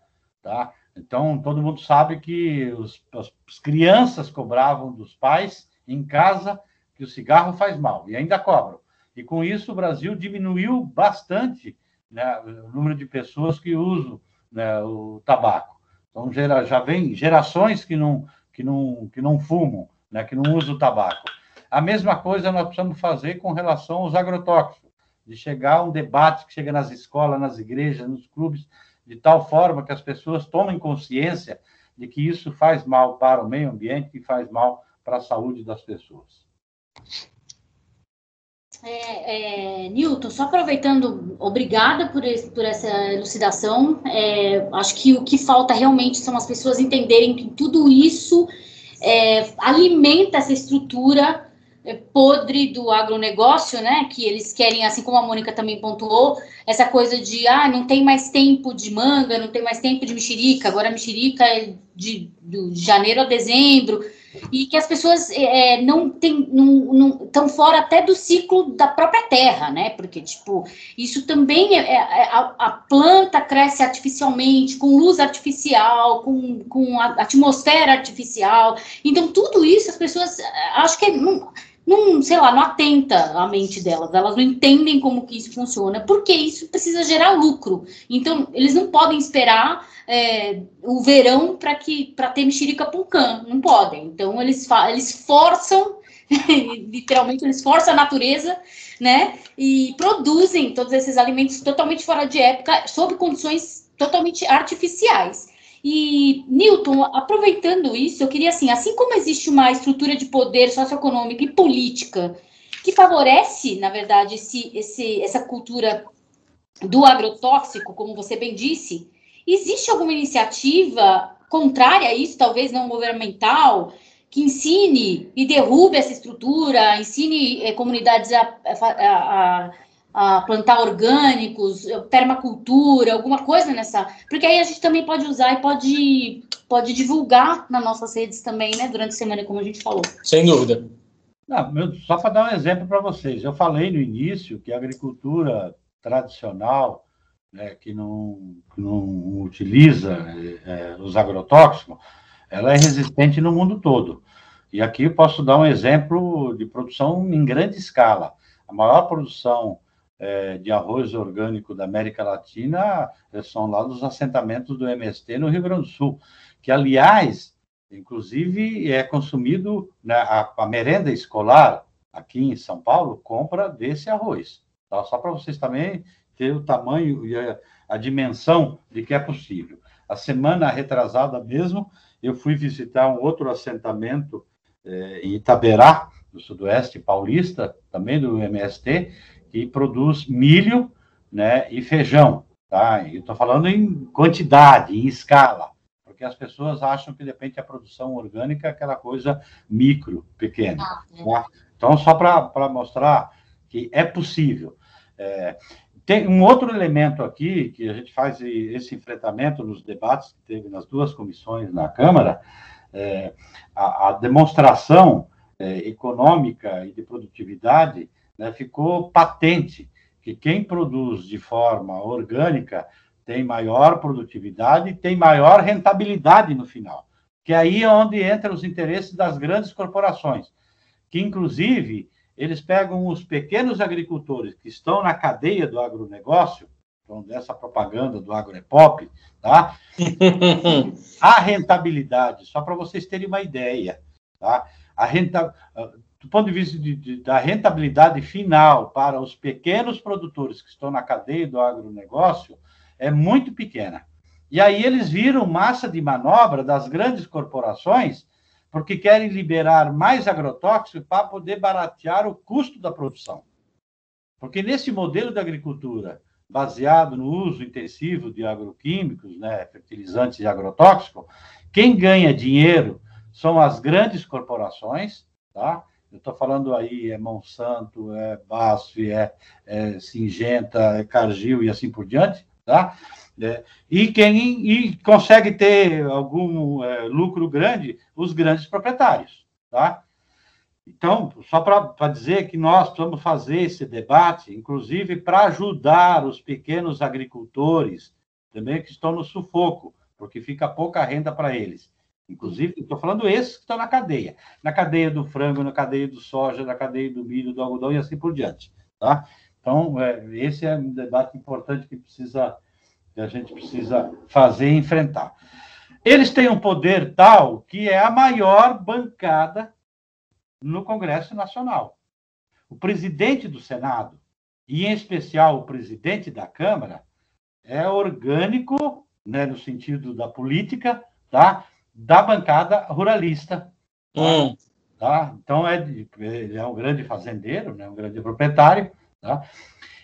Tá? Então, todo mundo sabe que os, as crianças cobravam dos pais em casa que o cigarro faz mal, e ainda cobram. E com isso, o Brasil diminuiu bastante né, o número de pessoas que usam né, o tabaco. Então gera, já vem gerações que não que não que não fumam, né, que não usam o tabaco. A mesma coisa nós precisamos fazer com relação aos agrotóxicos, de chegar a um debate que chega nas escolas, nas igrejas, nos clubes, de tal forma que as pessoas tomem consciência de que isso faz mal para o meio ambiente e faz mal para a saúde das pessoas. É, é, Newton, só aproveitando, obrigada por, esse, por essa elucidação. É, acho que o que falta realmente são as pessoas entenderem que tudo isso é, alimenta essa estrutura podre do agronegócio, né? Que eles querem, assim como a Mônica também pontuou, essa coisa de ah, não tem mais tempo de manga, não tem mais tempo de mexerica, agora a mexerica é de, de janeiro a dezembro e que as pessoas é, não tem, não estão fora até do ciclo da própria terra, né? Porque tipo isso também é, é, é a, a, planta cresce artificialmente, com luz artificial, com, com atmosfera artificial. Então tudo isso as pessoas acho que não, não, sei lá, não atenta a mente delas, elas não entendem como que isso funciona, porque isso precisa gerar lucro. Então, eles não podem esperar é, o verão para que para ter mexerica pulcã, não podem. Então, eles, eles forçam, literalmente, eles forçam a natureza, né? E produzem todos esses alimentos totalmente fora de época, sob condições totalmente artificiais. E, Newton, aproveitando isso, eu queria assim, assim como existe uma estrutura de poder socioeconômica e política que favorece, na verdade, esse, esse, essa cultura do agrotóxico, como você bem disse, existe alguma iniciativa contrária a isso, talvez não governamental, que ensine e derrube essa estrutura, ensine eh, comunidades a, a, a plantar orgânicos, permacultura, alguma coisa nessa. Porque aí a gente também pode usar e pode, pode divulgar nas nossas redes também, né? Durante a semana, como a gente falou. Sem dúvida. Não, só para dar um exemplo para vocês. Eu falei no início que a agricultura tradicional, né, que, não, que não utiliza é, os agrotóxicos, ela é resistente no mundo todo. E aqui eu posso dar um exemplo de produção em grande escala. A maior produção é, de arroz orgânico da América Latina são lá dos assentamentos do MST no Rio Grande do Sul, que, aliás, inclusive é consumido, né, a, a merenda escolar aqui em São Paulo compra desse arroz. Tá? Só para vocês também terem o tamanho e a, a dimensão de que é possível. A semana retrasada mesmo, eu fui visitar um outro assentamento é, em Itaberá, no sudoeste paulista, também do MST, que produz milho né, e feijão. Tá? Eu estou falando em quantidade, em escala, porque as pessoas acham que de repente a produção orgânica é aquela coisa micro, pequena. Ah, é. tá? Então, só para mostrar que é possível. É, tem um outro elemento aqui que a gente faz esse enfrentamento nos debates que teve nas duas comissões na Câmara, é, a, a, demonstração é, econômica e de produtividade né, ficou patente que quem produz de forma orgânica tem maior produtividade e tem maior rentabilidade no final. Que é aí é onde entram os interesses das grandes corporações, que inclusive eles pegam os pequenos agricultores que estão na cadeia do agronegócio, então dessa propaganda do agropop, tá? a rentabilidade, só para vocês terem uma ideia, tá? A renta, do ponto de vista de, de, da rentabilidade final para os pequenos produtores que estão na cadeia do agronegócio, é muito pequena. E aí eles viram massa de manobra das grandes corporações, porque querem liberar mais agrotóxico para poder baratear o custo da produção. Porque nesse modelo de agricultura, baseado no uso intensivo de agroquímicos, né, fertilizantes e agrotóxicos, quem ganha dinheiro são as grandes corporações, tá? Eu estou falando aí, é Monsanto, é BASF, é, é Singenta, é Cargill e assim por diante, tá? É, e quem e consegue ter algum é, lucro grande, os grandes proprietários, tá? Então, só para dizer que nós precisamos fazer esse debate, inclusive para ajudar os pequenos agricultores também que estão no sufoco, porque fica pouca renda para eles. Inclusive, estou falando esses que estão na cadeia. Na cadeia do frango, na cadeia do soja, na cadeia do milho, do algodão e assim por diante. Tá? Então, é, esse é um debate importante que precisa que a gente precisa fazer e enfrentar. Eles têm um poder tal que é a maior bancada no Congresso Nacional. O presidente do Senado, e em especial o presidente da Câmara, é orgânico, né, no sentido da política, tá? Da bancada ruralista. Hum. Tá? Então, é ele é um grande fazendeiro, né? um grande proprietário. Tá?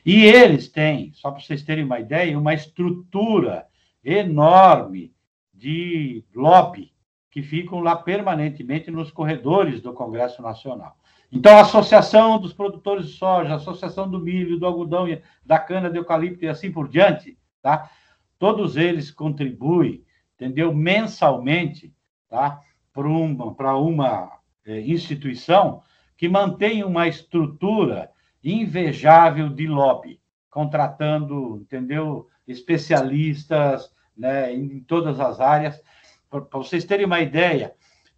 E eles têm, só para vocês terem uma ideia, uma estrutura enorme de lobby que ficam lá permanentemente nos corredores do Congresso Nacional. Então, a Associação dos Produtores de Soja, a Associação do Milho, do Algodão, da Cana, do Eucalipto e assim por diante, tá? todos eles contribuem, entendeu, mensalmente, tá? para uma, para uma é, instituição que mantém uma estrutura invejável de lobby, contratando, entendeu, especialistas né, em todas as áreas. Para vocês terem uma ideia,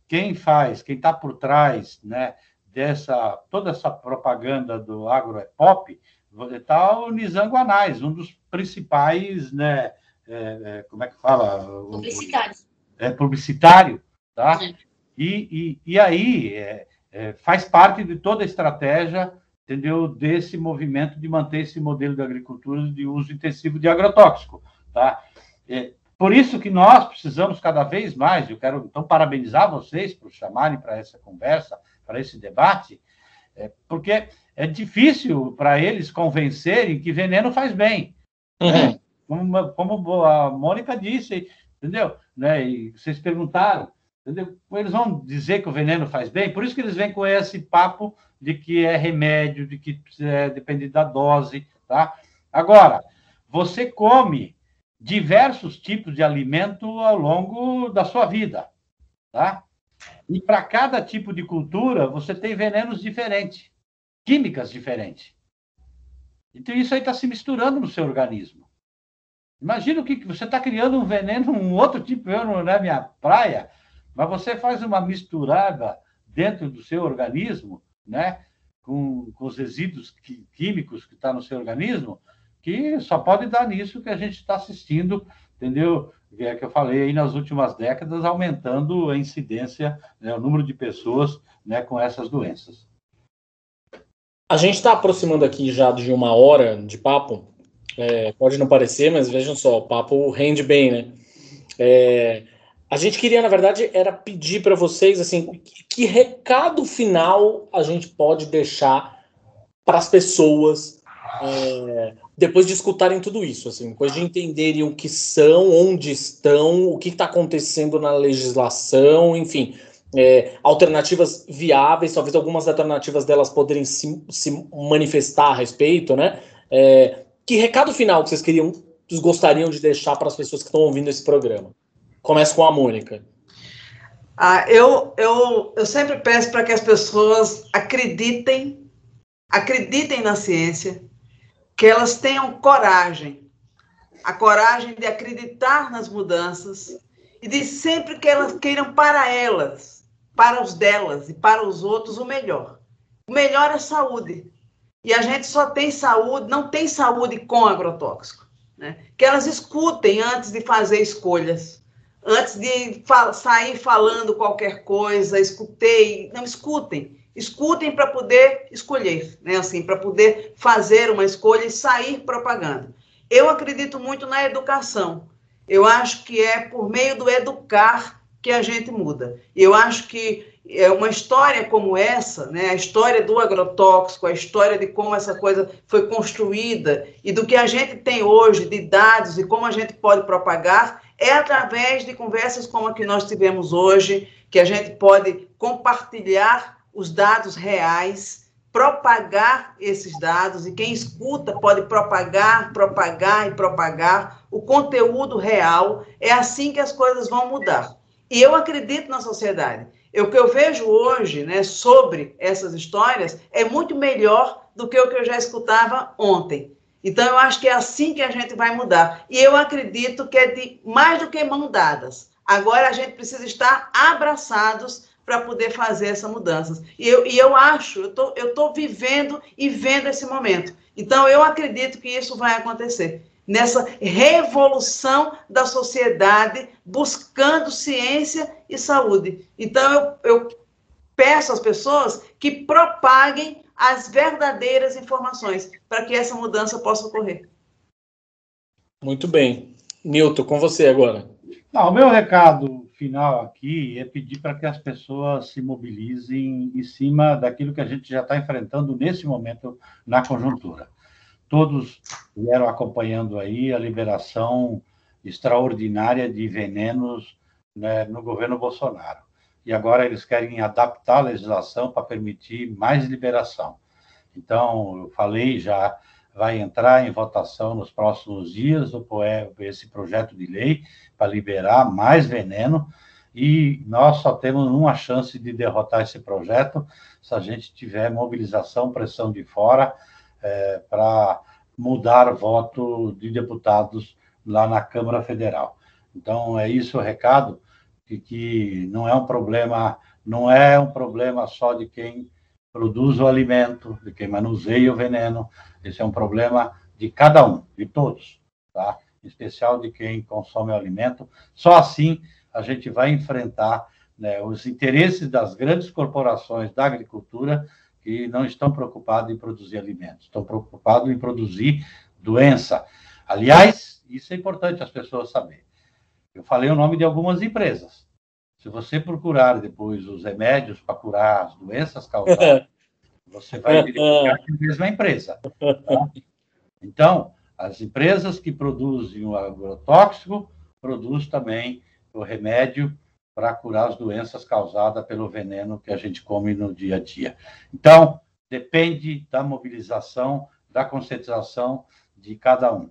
quem faz, quem está por trás né, dessa toda essa propaganda do agro é pop, está o Nizango Anais, um dos principais, né, é, é, como é que fala? Publicitário. É, publicitário, tá? É. E, e, e aí é, é, faz parte de toda a estratégia, entendeu, desse movimento de manter esse modelo de agricultura de uso intensivo de agrotóxico, tá? É, por isso que nós precisamos cada vez mais, eu quero então parabenizar vocês por chamarem para essa conversa, para esse debate, é, porque é difícil para eles convencerem que veneno faz bem. Uhum. Né? Como, como, a Mônica disse, entendeu? Né? E vocês perguntaram, entendeu? Eles vão dizer que o veneno faz bem, por isso que eles vêm com esse papo de que é remédio, de que é, depende da dose, tá? Agora, você come diversos tipos de alimento ao longo da sua vida, tá? E para cada tipo de cultura, você tem venenos diferentes, químicas diferentes. Então, isso aí está se misturando no seu organismo. Imagina o que você está criando um veneno, um outro tipo, eu não é minha praia, mas você faz uma misturada dentro do seu organismo, né, com, com os resíduos químicos que está no seu organismo, que só pode dar nisso que a gente está assistindo, entendeu? é que eu falei aí nas últimas décadas, aumentando a incidência, né, o número de pessoas né, com essas doenças. A gente está aproximando aqui já de uma hora de papo. É, pode não parecer, mas vejam só, o papo rende bem, né? É, a gente queria, na verdade, era pedir para vocês assim, que, que recado final a gente pode deixar para as pessoas é, depois de escutarem tudo isso, assim, depois de entenderem o que são, onde estão, o que está acontecendo na legislação, enfim, é, alternativas viáveis, talvez algumas alternativas delas poderem se, se manifestar a respeito, né? É, que recado final que vocês queriam, gostariam de deixar para as pessoas que estão ouvindo esse programa? Começa com a Mônica. Ah, eu, eu, eu sempre peço para que as pessoas acreditem, acreditem na ciência, que elas tenham coragem, a coragem de acreditar nas mudanças e de sempre que elas queiram para elas, para os delas e para os outros o melhor. O melhor é saúde. E a gente só tem saúde, não tem saúde com agrotóxico. Né? Que elas escutem antes de fazer escolhas, antes de sair falando qualquer coisa, escutei, não escutem escutem para poder escolher, né? Assim, para poder fazer uma escolha e sair propagando. Eu acredito muito na educação. Eu acho que é por meio do educar que a gente muda. Eu acho que é uma história como essa, né, a história do agrotóxico, a história de como essa coisa foi construída e do que a gente tem hoje de dados e como a gente pode propagar, é através de conversas como a que nós tivemos hoje, que a gente pode compartilhar os dados reais, propagar esses dados, e quem escuta pode propagar, propagar e propagar o conteúdo real. É assim que as coisas vão mudar. E eu acredito na sociedade. O que eu vejo hoje né, sobre essas histórias é muito melhor do que o que eu já escutava ontem. Então, eu acho que é assim que a gente vai mudar. E eu acredito que é de mais do que mão dadas. Agora a gente precisa estar abraçados para poder fazer essa mudança. E eu, e eu acho, eu tô, estou tô vivendo e vendo esse momento. Então, eu acredito que isso vai acontecer. Nessa revolução da sociedade, buscando ciência e saúde. Então, eu, eu peço às pessoas que propaguem as verdadeiras informações para que essa mudança possa ocorrer. Muito bem. Milton, com você agora. Não, o meu recado final aqui é pedir para que as pessoas se mobilizem em cima daquilo que a gente já está enfrentando nesse momento na conjuntura. Todos vieram acompanhando aí a liberação extraordinária de venenos né, no governo Bolsonaro. E agora eles querem adaptar a legislação para permitir mais liberação. Então, eu falei já, vai entrar em votação nos próximos dias esse projeto de lei para liberar mais veneno e nós só temos uma chance de derrotar esse projeto se a gente tiver mobilização, pressão de fora é, para mudar voto de deputados lá na Câmara Federal. Então é isso o recado que, que não é um problema, não é um problema só de quem produz o alimento, de quem manuseia o veneno. Esse é um problema de cada um, de todos, tá? Em especial de quem consome o alimento. Só assim a gente vai enfrentar né, os interesses das grandes corporações da agricultura que não estão preocupados em produzir alimentos, estão preocupados em produzir doença. Aliás, isso é importante as pessoas saberem. Eu falei o nome de algumas empresas. Se você procurar depois os remédios para curar as doenças causadas, você vai verificar que é a mesma empresa. Tá? Então, as empresas que produzem o agrotóxico produzem também o remédio para curar as doenças causadas pelo veneno que a gente come no dia a dia. Então, depende da mobilização, da conscientização de cada um.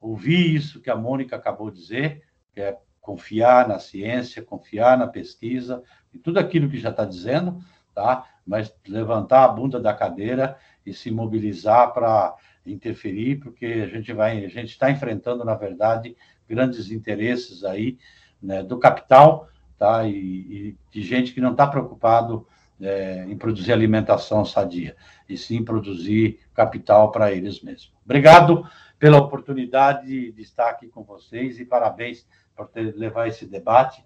Ouvir isso que a Mônica acabou de dizer, que é confiar na ciência, confiar na pesquisa e tudo aquilo que já está dizendo, tá? Mas levantar a bunda da cadeira e se mobilizar para interferir, porque a gente vai, a gente está enfrentando, na verdade, grandes interesses aí né, do capital tá? E, e de gente que não está preocupado é, em produzir alimentação sadia, e sim produzir capital para eles mesmos. Obrigado pela oportunidade de estar aqui com vocês e parabéns por ter, levar esse debate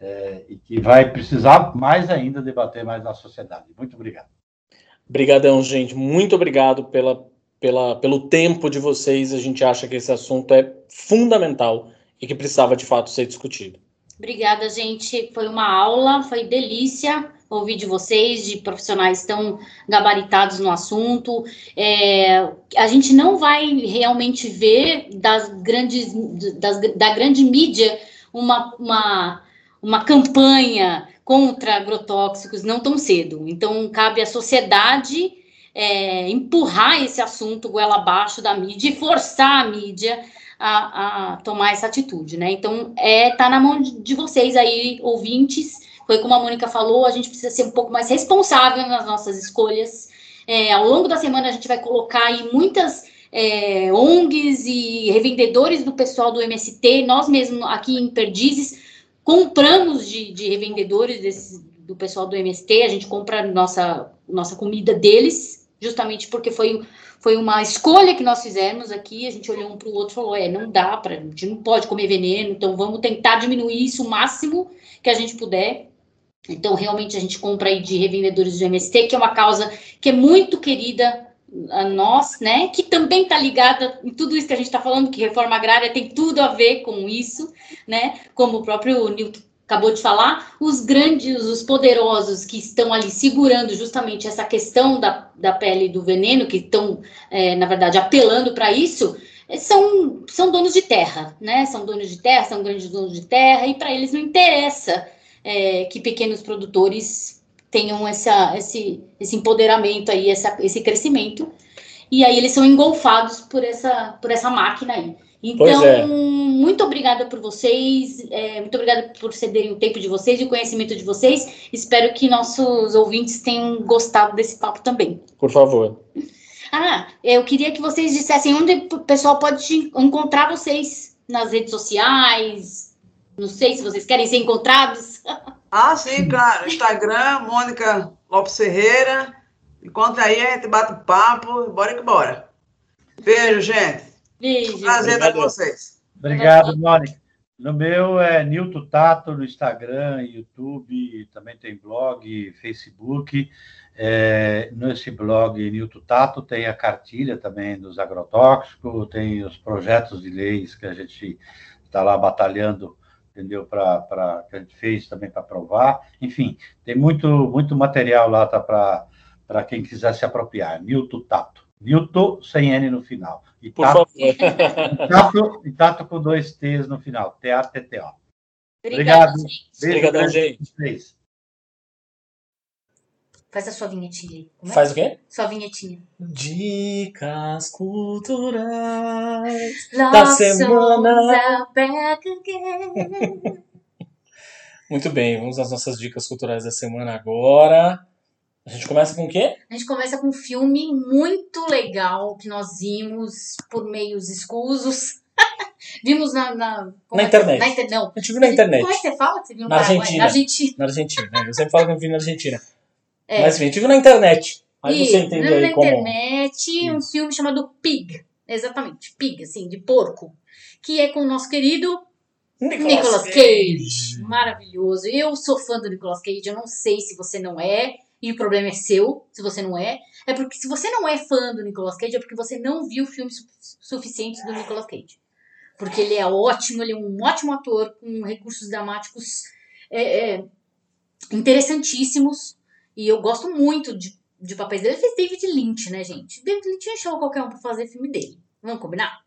é, e que vai precisar mais ainda debater mais na sociedade. Muito obrigado. Obrigadão, gente. Muito obrigado pela, pela, pelo tempo de vocês. A gente acha que esse assunto é fundamental e que precisava de fato ser discutido. Obrigada, gente. Foi uma aula, foi delícia ouvir de vocês, de profissionais tão gabaritados no assunto. É, a gente não vai realmente ver das grandes, das, da grande mídia uma, uma, uma campanha contra agrotóxicos não tão cedo. Então, cabe à sociedade é, empurrar esse assunto goela abaixo da mídia e forçar a mídia a, a tomar essa atitude, né? Então, é, tá na mão de, vocês aí, ouvintes. Foi como a Mônica falou, a gente precisa ser um pouco mais responsável nas nossas escolhas. É, ao longo da semana, a gente vai colocar aí muitas é, ONGs e revendedores do pessoal do MST. Nós mesmos aqui em Perdizes compramos de, de revendedores desse, do pessoal do MST. A gente compra nossa, nossa comida deles, justamente porque foi foi uma escolha que nós fizemos aqui. A gente olhou um para o outro e falou: é, não dá para, a gente não pode comer veneno, então vamos tentar diminuir isso o máximo que a gente puder. Então, realmente, a gente compra aí de revendedores do MST, que é uma causa que é muito querida a nós, né? Que também está ligada em tudo isso que a gente está falando, que reforma agrária tem tudo a ver com isso, né? Como o próprio Newton acabou de falar, os grandes, os poderosos que estão ali segurando justamente essa questão da, da pele do veneno, que estão, é, na verdade, apelando para isso, é, são, são donos de terra, né? São donos de terra, são grandes donos de terra, e para eles não interessa é, que pequenos produtores tenham essa, esse, esse empoderamento aí, essa, esse crescimento, e aí eles são engolfados por essa, por essa máquina aí. Então, é. muito obrigada por vocês, é, muito obrigada por cederem o tempo de vocês e o conhecimento de vocês. Espero que nossos ouvintes tenham gostado desse papo também. Por favor. Ah, eu queria que vocês dissessem onde o pessoal pode encontrar vocês nas redes sociais. Não sei se vocês querem ser encontrados. Ah, sim, claro. Instagram, Mônica Lopes Ferreira. Encontra aí, a gente bate o papo. Bora que bora. Beijo, gente. Beijo. Prazer estar com vocês. Obrigado, Mônica. No meu é Nilton Tato no Instagram, YouTube, também tem blog, Facebook. É, nesse blog Nilton Tato tem a cartilha também dos agrotóxicos, tem os projetos de leis que a gente está lá batalhando entendeu? Para que a gente fez também para provar. Enfim, tem muito muito material lá tá para quem quiser se apropriar. Newton Tato. Newton sem N no final. E Por tato, favor. tato, e tato com dois T's no final. T-A-T-T-O. Obrigada, Obrigado. gente. Vocês. Faz a sua vinhetinha aí. É? Faz o quê? Sua vinhetinha. Dicas culturais. Semana. are back again. Muito bem, vamos às nossas dicas culturais da semana agora. A gente começa com o quê? A gente começa com um filme muito legal que nós vimos por meios escusos. vimos na, na, como Na é internet. Na inter- não. A gente viu na internet, Como é que você fala? que Você viu Na Paraguai? Argentina. Na Argentina. na Argentina. né? Eu sempre falo que eu vi na Argentina. É. Mas enfim, a gente viu na internet. Aí E você entende na aí como. internet, um filme chamado Pig. Exatamente, Pig, assim, de porco. Que é com o nosso querido Nicolas Cage. Maravilhoso. Eu sou fã do Nicolas Cage. Eu não sei se você não é. E o problema é seu, se você não é. É porque se você não é fã do Nicolas Cage, é porque você não viu filmes su- suficientes do Nicolas Cage. Porque ele é ótimo, ele é um ótimo ator, com recursos dramáticos é, é, interessantíssimos. E eu gosto muito de, de papéis dele. Ele fez David Lynch, né, gente? David Lynch achou qualquer um pra fazer filme dele. Vamos combinar?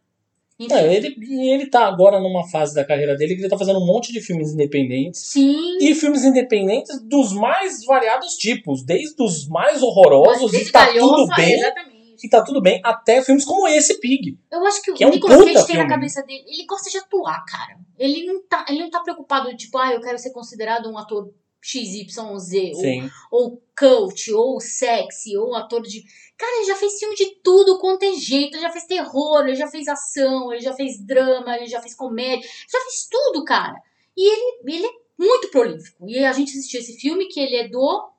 Enfim. É, ele, ele tá agora numa fase da carreira dele que ele tá fazendo um monte de filmes independentes. Sim. E filmes independentes dos mais variados tipos, desde os mais horrorosos Desde e tá galhofa, tudo bem, Exatamente. e tá tudo bem, até filmes como esse Pig. Eu acho que, Que o é um Nicolas Cage tem na filme. cabeça dele. Ele gosta de atuar, cara. Ele não tá, ele não tá preocupado, tipo, ah, eu quero ser considerado um ator XYZ, ou, Sim. ou coach, ou sexy, ou ator de. Cara, ele já fez filme de tudo quanto é jeito. Ele já fez terror, ele já fez ação, ele já fez drama, ele já fez comédia. Já fez tudo, cara. E ele, ele é muito prolífico. E a gente assistiu esse filme que ele é do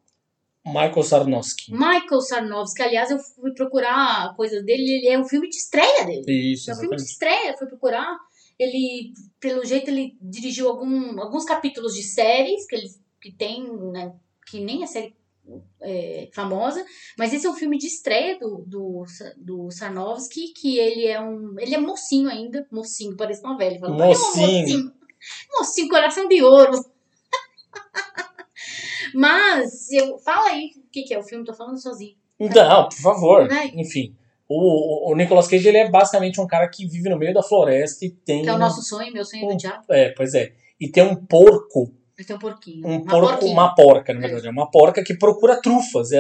Michael Sarnowski. Michael Sarnowski. Aliás, eu fui procurar coisas dele. Ele é um filme de estreia dele. Isso, É um filme de exatamente. estreia, fui procurar. Ele, pelo jeito, ele dirigiu algum, alguns capítulos de séries que ele que tem, né, que nem é série é, famosa, mas esse é um filme de estreia do, do, do Sarnowski, que ele é um. Ele é mocinho ainda, mocinho, parece uma velha. Fala, "Olha, um Mocinho. mocinho. Mocinho, coração de ouro. mas, eu, fala aí o que, que é o filme, tô falando sozinho. Não, por favor. Vai. Enfim. O, o Nicolas Cage ele é basicamente um cara que vive no meio da floresta e tem. Que é o nosso sonho, meu sonho do um- diabo. É, pois é. E tem um porco Ele tem um porquinho. um uma porco, porquinha. uma porca, na verdade. É uma porca que procura trufas. É,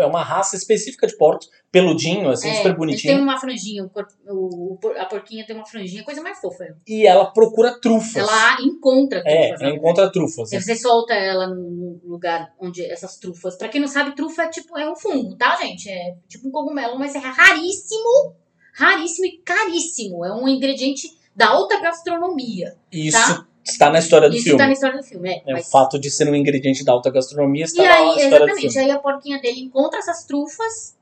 é uma raça específica de porcos, peludinho, assim, É, super Ele bonitinho. tem uma franjinha, o cor- o- a porquinha tem uma franjinha, coisa mais fofa. E ela procura trufas. Ela encontra é, trufas. ela né? encontra trufas. E Você solta ela no lugar onde essas trufas. Pra quem não sabe, trufa é tipo é um fungo, tá, gente? É tipo um cogumelo, mas é raríssimo, raríssimo e caríssimo. É um ingrediente da alta gastronomia. Isso tá? Está na história do Isso filme. tá na história do filme, é. É, mas- O fato de ser um ingrediente da alta gastronomia está E na aí, história do exatamente, filme. aí a porquinha dele encontra essas trufas,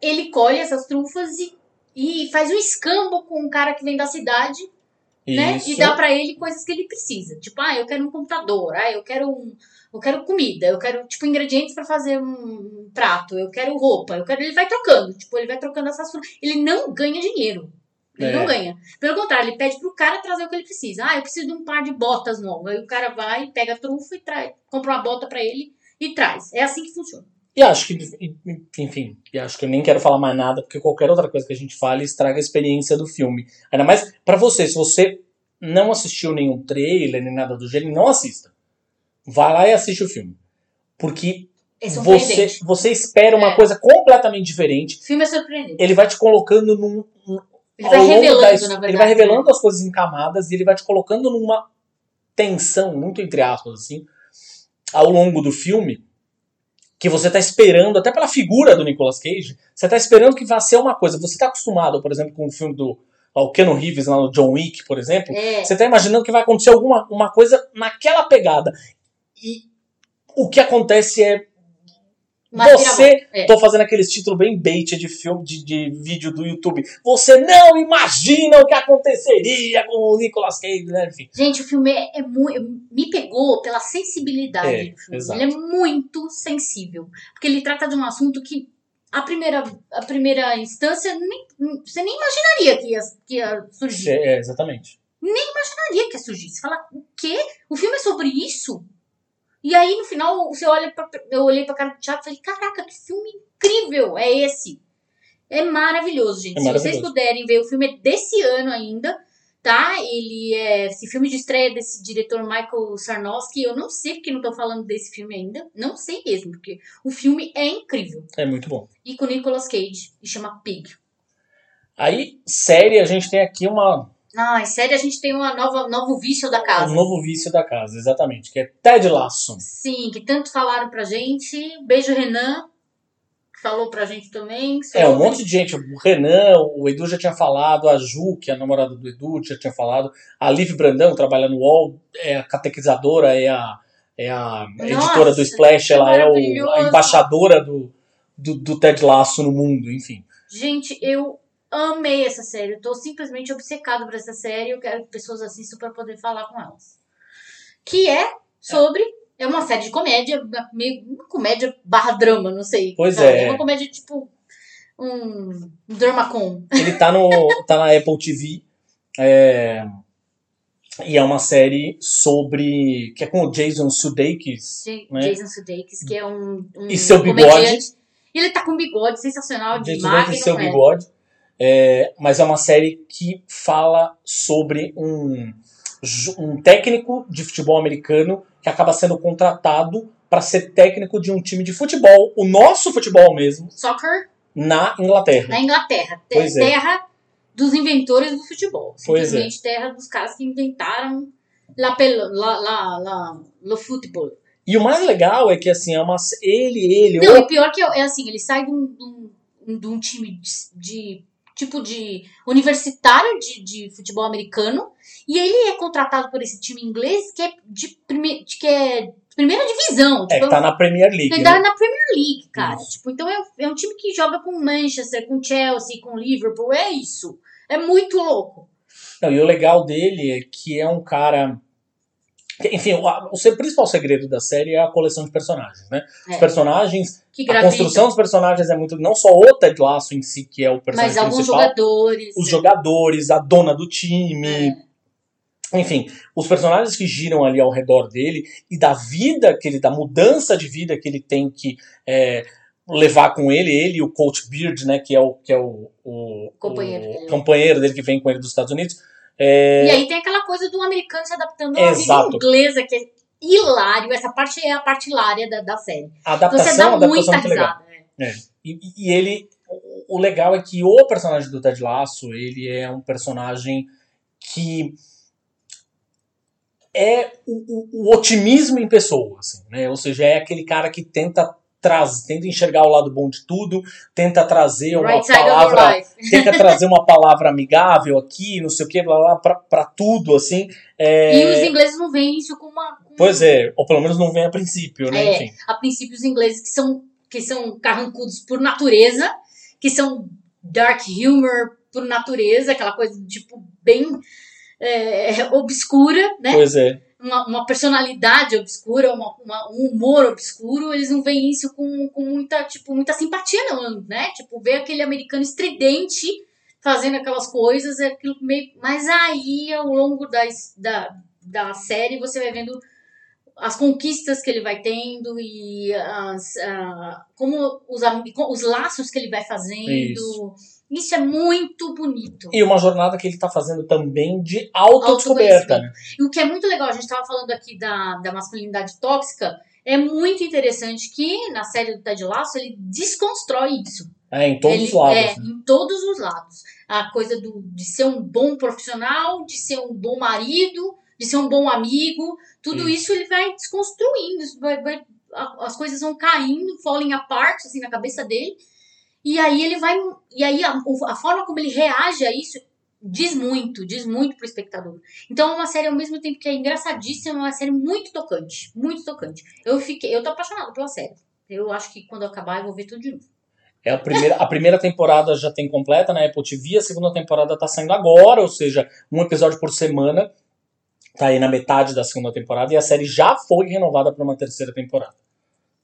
ele colhe essas trufas e, e faz um escambo com um cara que vem da cidade né? Isso. E dá pra ele coisas que ele precisa. Tipo, ah, eu quero um computador, ah, eu quero um, eu quero comida, eu quero tipo ingredientes pra fazer um, prato, eu quero roupa, eu quero, ele vai trocando, tipo, ele vai trocando essas. Ele não ganha dinheiro. Ele É. não ganha. Pelo contrário, ele pede pro cara trazer o que ele precisa. Ah, eu preciso de um par de botas novo. Aí o cara vai, pega a trufa e traz, compra uma bota pra ele e traz. É assim que funciona. E acho que, enfim, e acho que eu nem quero falar mais nada, porque qualquer outra coisa que a gente fale estraga a experiência do filme. Ainda mais pra você, se você não assistiu nenhum trailer, nem nada do gênero, não assista. Vai lá e assiste o filme. Porque É você, você espera uma É. coisa completamente diferente. O filme é surpreendente. Ele vai te colocando num. Ele vai revelando, da na verdade. Ele vai né? revelando as coisas em camadas e ele vai te colocando numa tensão, muito entre aspas, assim, ao longo do filme, que você tá esperando, até pela figura do Nicolas Cage, você tá esperando que vá ser uma coisa. Você tá acostumado, por exemplo, com o filme do o Keanu Reeves lá no John Wick, por exemplo, É, você tá imaginando que vai acontecer alguma uma coisa naquela pegada. E o que acontece é uma você. É. tô fazendo aqueles títulos bem bait de filme, de, de vídeo do YouTube. Você não imagina o que aconteceria com o Nicolas Cage, né? Enfim. Gente, o filme é, é muito. Me pegou pela sensibilidade É, do filme. exato. Ele é muito sensível. Porque ele trata de um assunto que, a primeira, a primeira instância, nem, você nem imaginaria que ia, que ia surgir. É, exatamente. nem imaginaria que ia surgir. Você fala, o quê? O filme é sobre isso? E aí, no final, você olha pra, eu olhei pra cara do Thiago e falei, caraca, que filme incrível é esse? É maravilhoso, gente. É Se vocês maravilhoso. puderem ver, o filme é desse ano ainda, tá? Ele é esse filme de estreia desse diretor Michael Sarnowski. Eu não sei porque não tô falando desse filme ainda. Não sei mesmo, porque o filme é incrível. É muito bom. E com Nicolas Cage, e chama Pig. Aí, série, a gente tem aqui uma, Ai, sério, a gente tem nova, novo vício da casa. um novo vício da casa, exatamente, que é Ted Lasso. Sim, que tanto falaram pra gente. Beijo, Renan, que falou pra gente também. É, um monte de gente. O Renan, o Edu já tinha falado, a Ju, que é a namorada do Edu, já tinha falado. A Liv Brandão, que trabalha no UOL, é a catequizadora, é a, é a editora do Splash, ela é o, a embaixadora do, do, do Ted Lasso no mundo, enfim. Gente, eu amei essa série. Eu tô simplesmente obcecado por essa série. Eu quero que pessoas assistam pra poder falar com elas. Que é sobre. É uma série de comédia, meio uma comédia barra drama, não sei. Pois é. É uma comédia tipo. Um Dramacon. Ele tá, no, tá na Apple TV. é, e é uma série sobre. que é com o Jason Sudeikis. J- Né? Jason Sudeikis, que é um. um E seu bigode. comediante. E ele tá com um bigode sensacional de Jason. Sudeikis e seu né? bigode. É, mas é uma série que fala sobre um, um técnico de futebol americano que acaba sendo contratado para ser técnico de um time de futebol, o nosso futebol mesmo, Soccer na Inglaterra. na Inglaterra. Te- Pois é. Terra dos inventores do futebol. Pois é. Simplesmente terra dos caras que inventaram la, la, la, la, lo futebol. E o mais legal é que assim, é uma, ele, ele, Não, o- pior que é, é assim, ele sai de um, de um- de um time de, de- tipo de universitário de, de futebol americano e ele é contratado por esse time inglês que é de, prime, que é primeira divisão. é tipo, que tá na Premier League. Ele né? dá na Premier League, cara. Isso. Tipo, então é, é um time que joga com Manchester, com Chelsea, com Liverpool. É isso. É muito louco. Não, e o legal dele é que é um cara. Enfim, o, o principal segredo da série é a coleção de personagens, né? Os É, personagens que A construção dos personagens é muito. Não só o Ted Lasso em si, que é o personagem Mas alguns principal, jogadores. os jogadores, a dona do time. É. Enfim, os personagens que giram ali ao redor dele e da vida que ele, da mudança de vida que ele tem que é, levar com ele, ele e o Coach Beard, né, que é o, que é o, o, Companheiro o dele. companheiro dele que vem com ele dos Estados Unidos. É, E aí tem aquela coisa do americano se adaptando à vida inglesa, que é hilário. Essa parte é a parte hilária da, da série. a Você adaptação, dá a adaptação muita é muito legal. risada. né? E, e ele. O o legal é que o personagem do Ted Lasso, ele é um personagem que é o, o- o otimismo em pessoa, assim, né? Ou seja, é aquele cara que tenta traz, tenta enxergar o lado bom de tudo, tenta trazer uma Right palavra, tenta trazer uma palavra amigável aqui, não sei o que, blá blá, pra, pra tudo, assim. É, E os ingleses não veem isso como uma. como- Pois é, ou pelo menos não vem a princípio, né? É. Enfim. A princípio, os ingleses que são, que são carrancudos por natureza, que são dark humor por natureza, aquela coisa tipo bem é, obscura, né? Pois é. Uma, uma personalidade obscura, uma, uma- um humor obscuro, eles não veem isso com, com muita, tipo, muita simpatia, não, né? Tipo, ver aquele americano estridente fazendo aquelas coisas, é aquilo meio. Mas aí, ao longo da, da, da série, você vai vendo as conquistas que ele vai tendo e as, ah, como os, os laços que ele vai fazendo. Isso. Isso é muito bonito. E uma jornada que ele tá fazendo também de autodescoberta? E o que é muito legal, a gente estava falando aqui da, da masculinidade tóxica, é muito interessante que na série do Ted Lasso ele desconstrói isso. É, em todos Ele- os lados. É, né? em todos os lados. A coisa do, de ser um bom profissional, de ser um bom marido, de ser um bom amigo, tudo isso ele vai desconstruindo, vai, vai- as coisas vão caindo, falling apart, assim, na cabeça dele. E aí ele vai. E aí a, a forma como ele reage a isso diz muito, diz muito pro espectador. Então é uma série ao mesmo tempo que é engraçadíssima, é uma série muito tocante, muito tocante. Eu fiquei, eu tô apaixonada pela série. Eu acho que quando eu acabar eu vou ver tudo de novo. É a primeira, a primeira temporada já tem completa na Apple TV, a segunda temporada tá saindo agora, ou seja, um episódio por semana. Tá aí na metade da segunda temporada e a série já foi renovada para uma terceira temporada.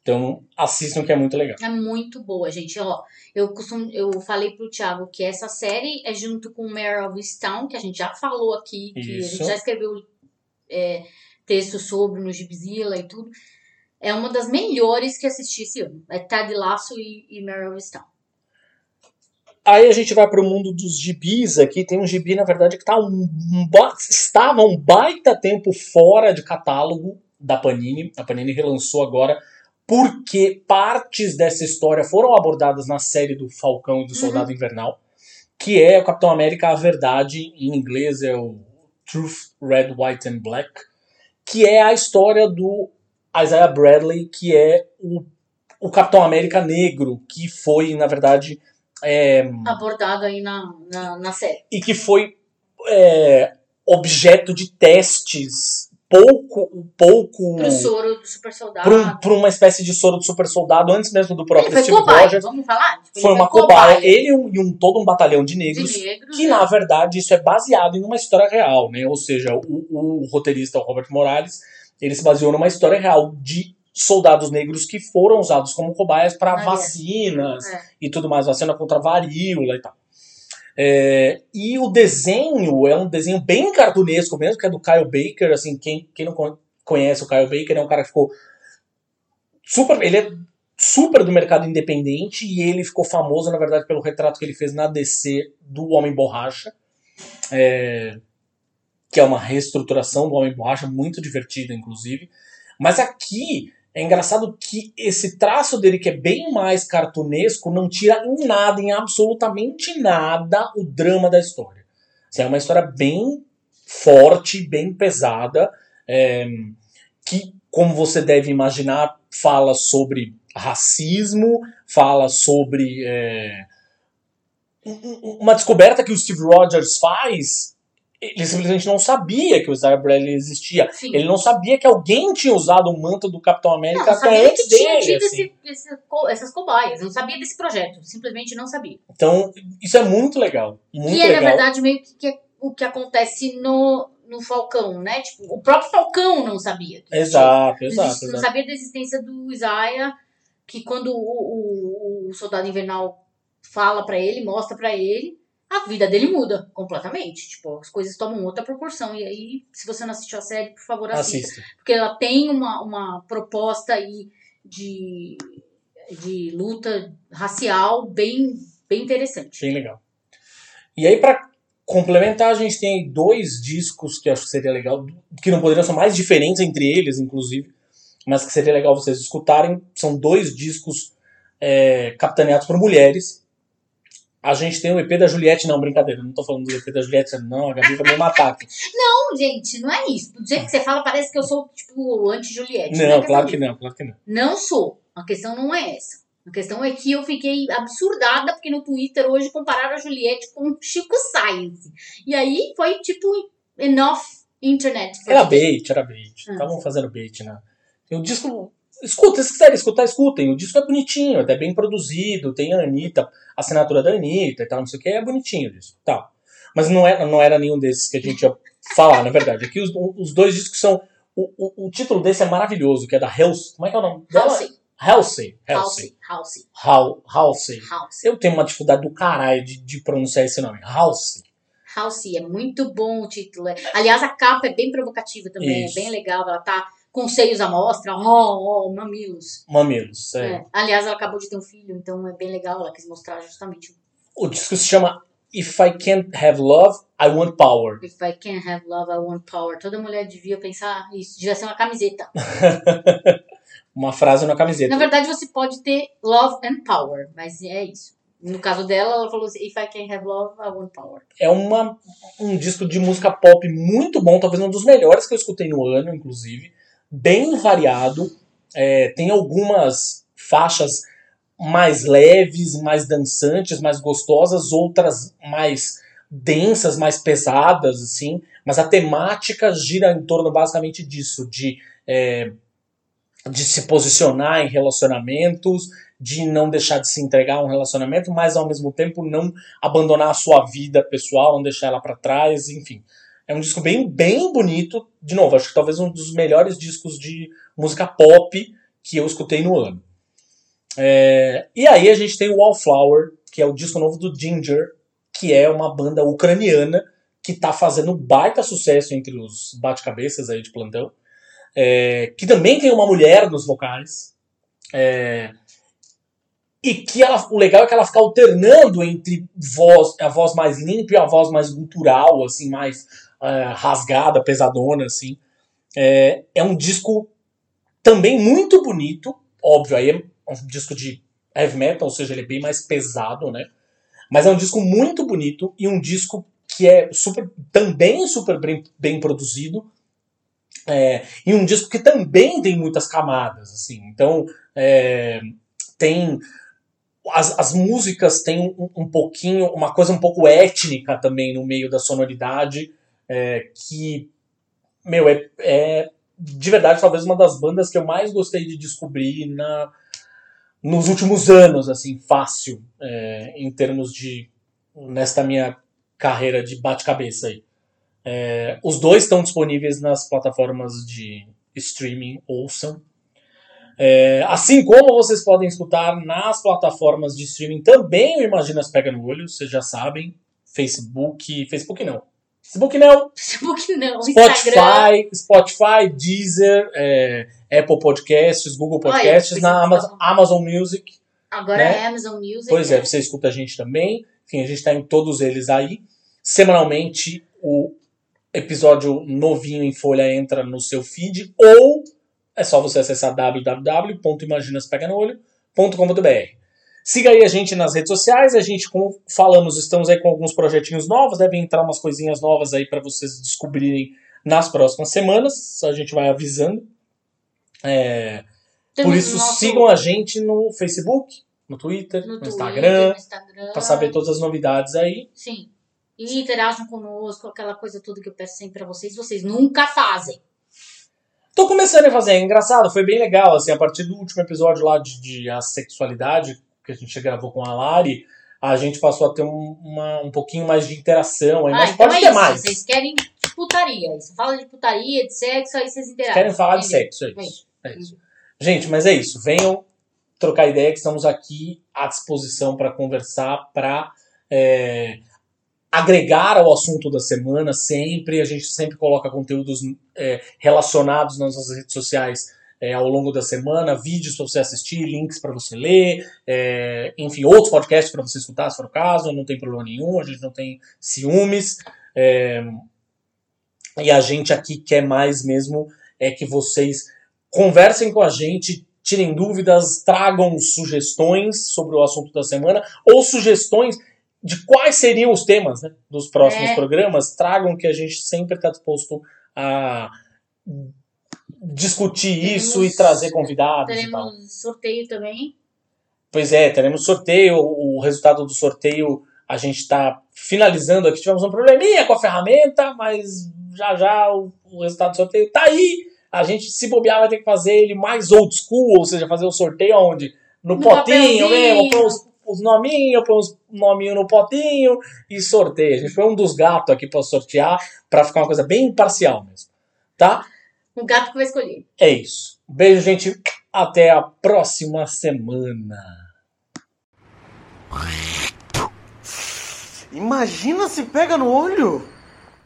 Então assistam que é muito legal. É muito boa, gente. Ó, eu costumo, eu falei pro Thiago que essa série é junto com Mare of Easttown, que a gente já falou aqui, que a Isso. gente já escreveu é, texto sobre no Gibzilla e tudo. É uma das melhores que assisti esse ano. É Ted Lasso e, e Mare of Easttown. Aí a gente vai pro mundo dos gibis aqui. Tem um gibi, na verdade, que tá um, um estava um baita tempo fora de catálogo da Panini. A Panini relançou agora porque partes dessa história foram abordadas na série do Falcão e do Soldado Invernal, que é o Capitão América A Verdade, em inglês é o Truth, Red, White and Black, que é a história do Isaiah Bradley, que é o, o Capitão América negro, que foi, na verdade, é, Abordado aí na, na, na série. e que foi é, objeto de testes pouco pouco Pro soro do super soldado. um, pra uma espécie de soro do super soldado antes mesmo do próprio Ele foi Steve cobaia, Rogers vamos falar? Tipo, ele foi uma cobaia ele e um, e um- todo um batalhão de de negros negros. que né? na verdade isso é baseado em uma história real né ou seja o, o roteirista o Robert Morales ele se baseou numa história real de soldados negros que foram usados como cobaias para guerra. vacinas É. e tudo mais, vacina contra varíola e tal. É, e o desenho é um desenho bem cartunesco mesmo, que é do Kyle Baker. Assim, quem, quem não con- conhece o Kyle Baker é um cara que ficou super. Ele é super do mercado independente e ele ficou famoso, na verdade, pelo retrato que ele fez na DC do Homem Borracha. É, que é uma reestruturação do Homem Borracha, muito divertida, inclusive. Mas aqui é engraçado que esse traço dele, que é bem mais cartunesco, não tira em nada, em absolutamente nada, o drama da história. Assim, é uma história bem forte, bem pesada, é, que, como você deve imaginar, fala sobre racismo, fala sobre é, um- um- uma descoberta que o Steve Rogers faz. Ele simplesmente não sabia que o Isaiah Bradley existia. Sim. Ele não sabia que alguém tinha usado o manto do Capitão América Não, não até antes dele. assim. esse, esse essas cobaias. Não sabia desse projeto. Simplesmente não sabia. Então, isso é muito legal. Muito que é, legal. na verdade, meio que, que é o que acontece no, no Falcão, né? Tipo, o próprio Falcão não sabia. Exato, tinha- exato, Não exato. sabia da existência do Isaiah, que quando o, o, o Soldado Invernal fala pra ele, mostra pra ele, a vida dele muda completamente. Tipo, as coisas tomam outra proporção. E aí, se você não assistiu a série, por favor, assista. Assista. Porque ela tem uma, uma proposta aí de, de luta racial bem, bem interessante. Bem legal. E aí, pra complementar, a gente tem dois discos que acho que seria legal, que não poderiam ser mais diferentes entre eles, inclusive, mas que seria legal vocês escutarem. São dois discos é, capitaneados por mulheres. A gente tem o EP da Juliette, não, brincadeira, não tô falando do EP da Juliette, não, a Gabi vai me matar aqui. Não, gente, não é isso. Do jeito que você fala, parece que eu sou, tipo, anti-Juliette. Não, é questão claro que não, claro que não. Não sou. A questão não é essa. A questão é que eu fiquei absurdada porque no Twitter hoje compararam a Juliette com Chico Science. E aí foi tipo enough internet. Era bait, era bait. Ah. Estavam fazendo bait, né? O disco. Escuta, se quiserem escutar, escutem. O disco é bonitinho, até bem produzido, tem a Anitta, a assinatura da Anitta e tal, não sei o que, é bonitinho o disco. Tal. Mas não era, não era nenhum desses que a gente ia falar, na verdade. Aqui os, os dois discos são. O, o, o título desse é maravilhoso, que é da Halsey. Como é que é o nome? dela? Halsey. Halsey. Halsey. Halsey. Halsey. Hal- Halsey. Halsey. Eu tenho uma dificuldade do caralho de, de pronunciar esse nome. Halsey. Halsey. É muito bom o título. É- Aliás, a capa é bem provocativa também. Isso. É bem legal. Ela tá com seios à mostra. Oh, oh, mamilos. Mamilos. É. É. Aliás, ela acabou de ter um filho, então é bem legal. Ela quis mostrar justamente O disco se chama If I Can't Have Love, I Want Power. If I can't have love, I want power. Toda mulher devia pensar isso. Devia ser uma camiseta. Uma frase na camiseta. Na verdade, você pode ter love and power, mas é isso. No caso dela, ela falou assim: If I can't have love, I want power. É uma, um disco de música pop muito bom, talvez um dos melhores que eu escutei no ano, inclusive. Bem variado. É, tem algumas faixas mais leves, mais dançantes, mais gostosas, outras mais densas, mais pesadas, assim. Mas a temática gira em torno basicamente disso, de, é, de se posicionar em relacionamentos, de não deixar de se entregar a um relacionamento, mas ao mesmo tempo não abandonar a sua vida pessoal, não deixar ela pra trás, enfim. É um disco bem, bem bonito. De novo, acho que talvez um dos melhores discos de música pop que eu escutei no ano. É, e aí a gente tem o Wallflower, que é o disco novo do Ginger, que é uma banda ucraniana que tá fazendo baita sucesso entre os bate-cabeças aí de plantão. É, que também tem uma mulher nos vocais. É, e que ela, o legal é que ela fica alternando entre voz, a voz mais limpa e a voz mais gutural, assim, mais uh, rasgada, pesadona, assim. É, é um disco também muito bonito, óbvio, aí é um disco de heavy metal, ou seja, ele é bem mais pesado, né? Mas é um disco muito bonito e um disco que é super, também super bem, bem produzido. É, e um disco que também tem muitas camadas, assim. Então, é, tem as, as músicas têm um, um, pouquinho, uma coisa um pouco étnica também no meio da sonoridade, é, que, meu, é, é de verdade talvez uma das bandas que eu mais gostei de descobrir na, nos últimos anos, assim, fácil, é, em termos de, nesta minha carreira de bate-cabeça aí. É, os dois estão disponíveis nas plataformas de streaming, ouçam. É, assim como vocês podem escutar nas plataformas de streaming também o Imaginas Pega no Olho, vocês já sabem. Facebook, Facebook não. Facebook não. Facebook não. Spotify, Instagram. Spotify, Deezer, é, Apple Podcasts, Google Podcasts, Olha, na Amazon, Amazon Music. Agora né? é Amazon Music. Pois é, você escuta a gente também. Enfim, a gente está em todos eles aí. Semanalmente, o episódio novinho em folha entra no seu feed ou é só você acessar www.imaginaspeganolho.com.br. Siga aí a gente nas redes sociais, a gente, como falamos, estamos aí com alguns projetinhos novos, devem entrar umas coisinhas novas aí para vocês descobrirem nas próximas semanas, a gente vai avisando. É, por isso, nosso... sigam a gente no Facebook, no Twitter, no, no, Twitter, Instagram, no Instagram. para saber todas as novidades aí. Sim. E interajam conosco, aquela coisa toda que eu peço sempre para vocês, vocês nunca fazem. Tô começando a fazer, é engraçado, foi bem legal, assim, a partir do último episódio lá de, de assexualidade, que a gente gravou com a Lari, a gente passou a ter um, uma, um pouquinho mais de interação, aí, Ah, mas então pode é ter isso. mais. Vocês querem de putaria. Você fala de putaria, de sexo, aí vocês interagem. Querem falar de sexo, é isso. É isso. Gente, mas é isso. Venham trocar ideia que estamos aqui à disposição para conversar, para agregar ao assunto da semana sempre. A gente sempre coloca conteúdos é, relacionados nas nossas redes sociais é, ao longo da semana, vídeos para você assistir, links para você ler, é, enfim, outros podcasts para você escutar, se for o caso, não tem problema nenhum, a gente não tem ciúmes. É, e a gente aqui quer mais mesmo é que vocês conversem com a gente, tirem dúvidas, tragam sugestões sobre o assunto da semana ou sugestões de quais seriam os temas né, dos próximos É. programas, tragam que a gente sempre está disposto a discutir Teremos- isso e trazer convidados e tal. Teremos sorteio também. Pois é, teremos sorteio. O resultado do sorteio a gente está finalizando aqui. Tivemos um probleminha com a ferramenta, mas já já o, o resultado do sorteio tá aí. A gente, se bobear, vai ter que fazer ele mais old school, ou seja, fazer o sorteio onde? No, No potinho mesmo, põe os, os nominhos, põe os nominhos no potinho e sorteia. A gente foi um dos gatos aqui para sortear, para ficar uma coisa bem imparcial mesmo. Tá? O gato que vai escolher. É isso. Beijo, gente. Até a próxima semana. Imagina se pega no olho!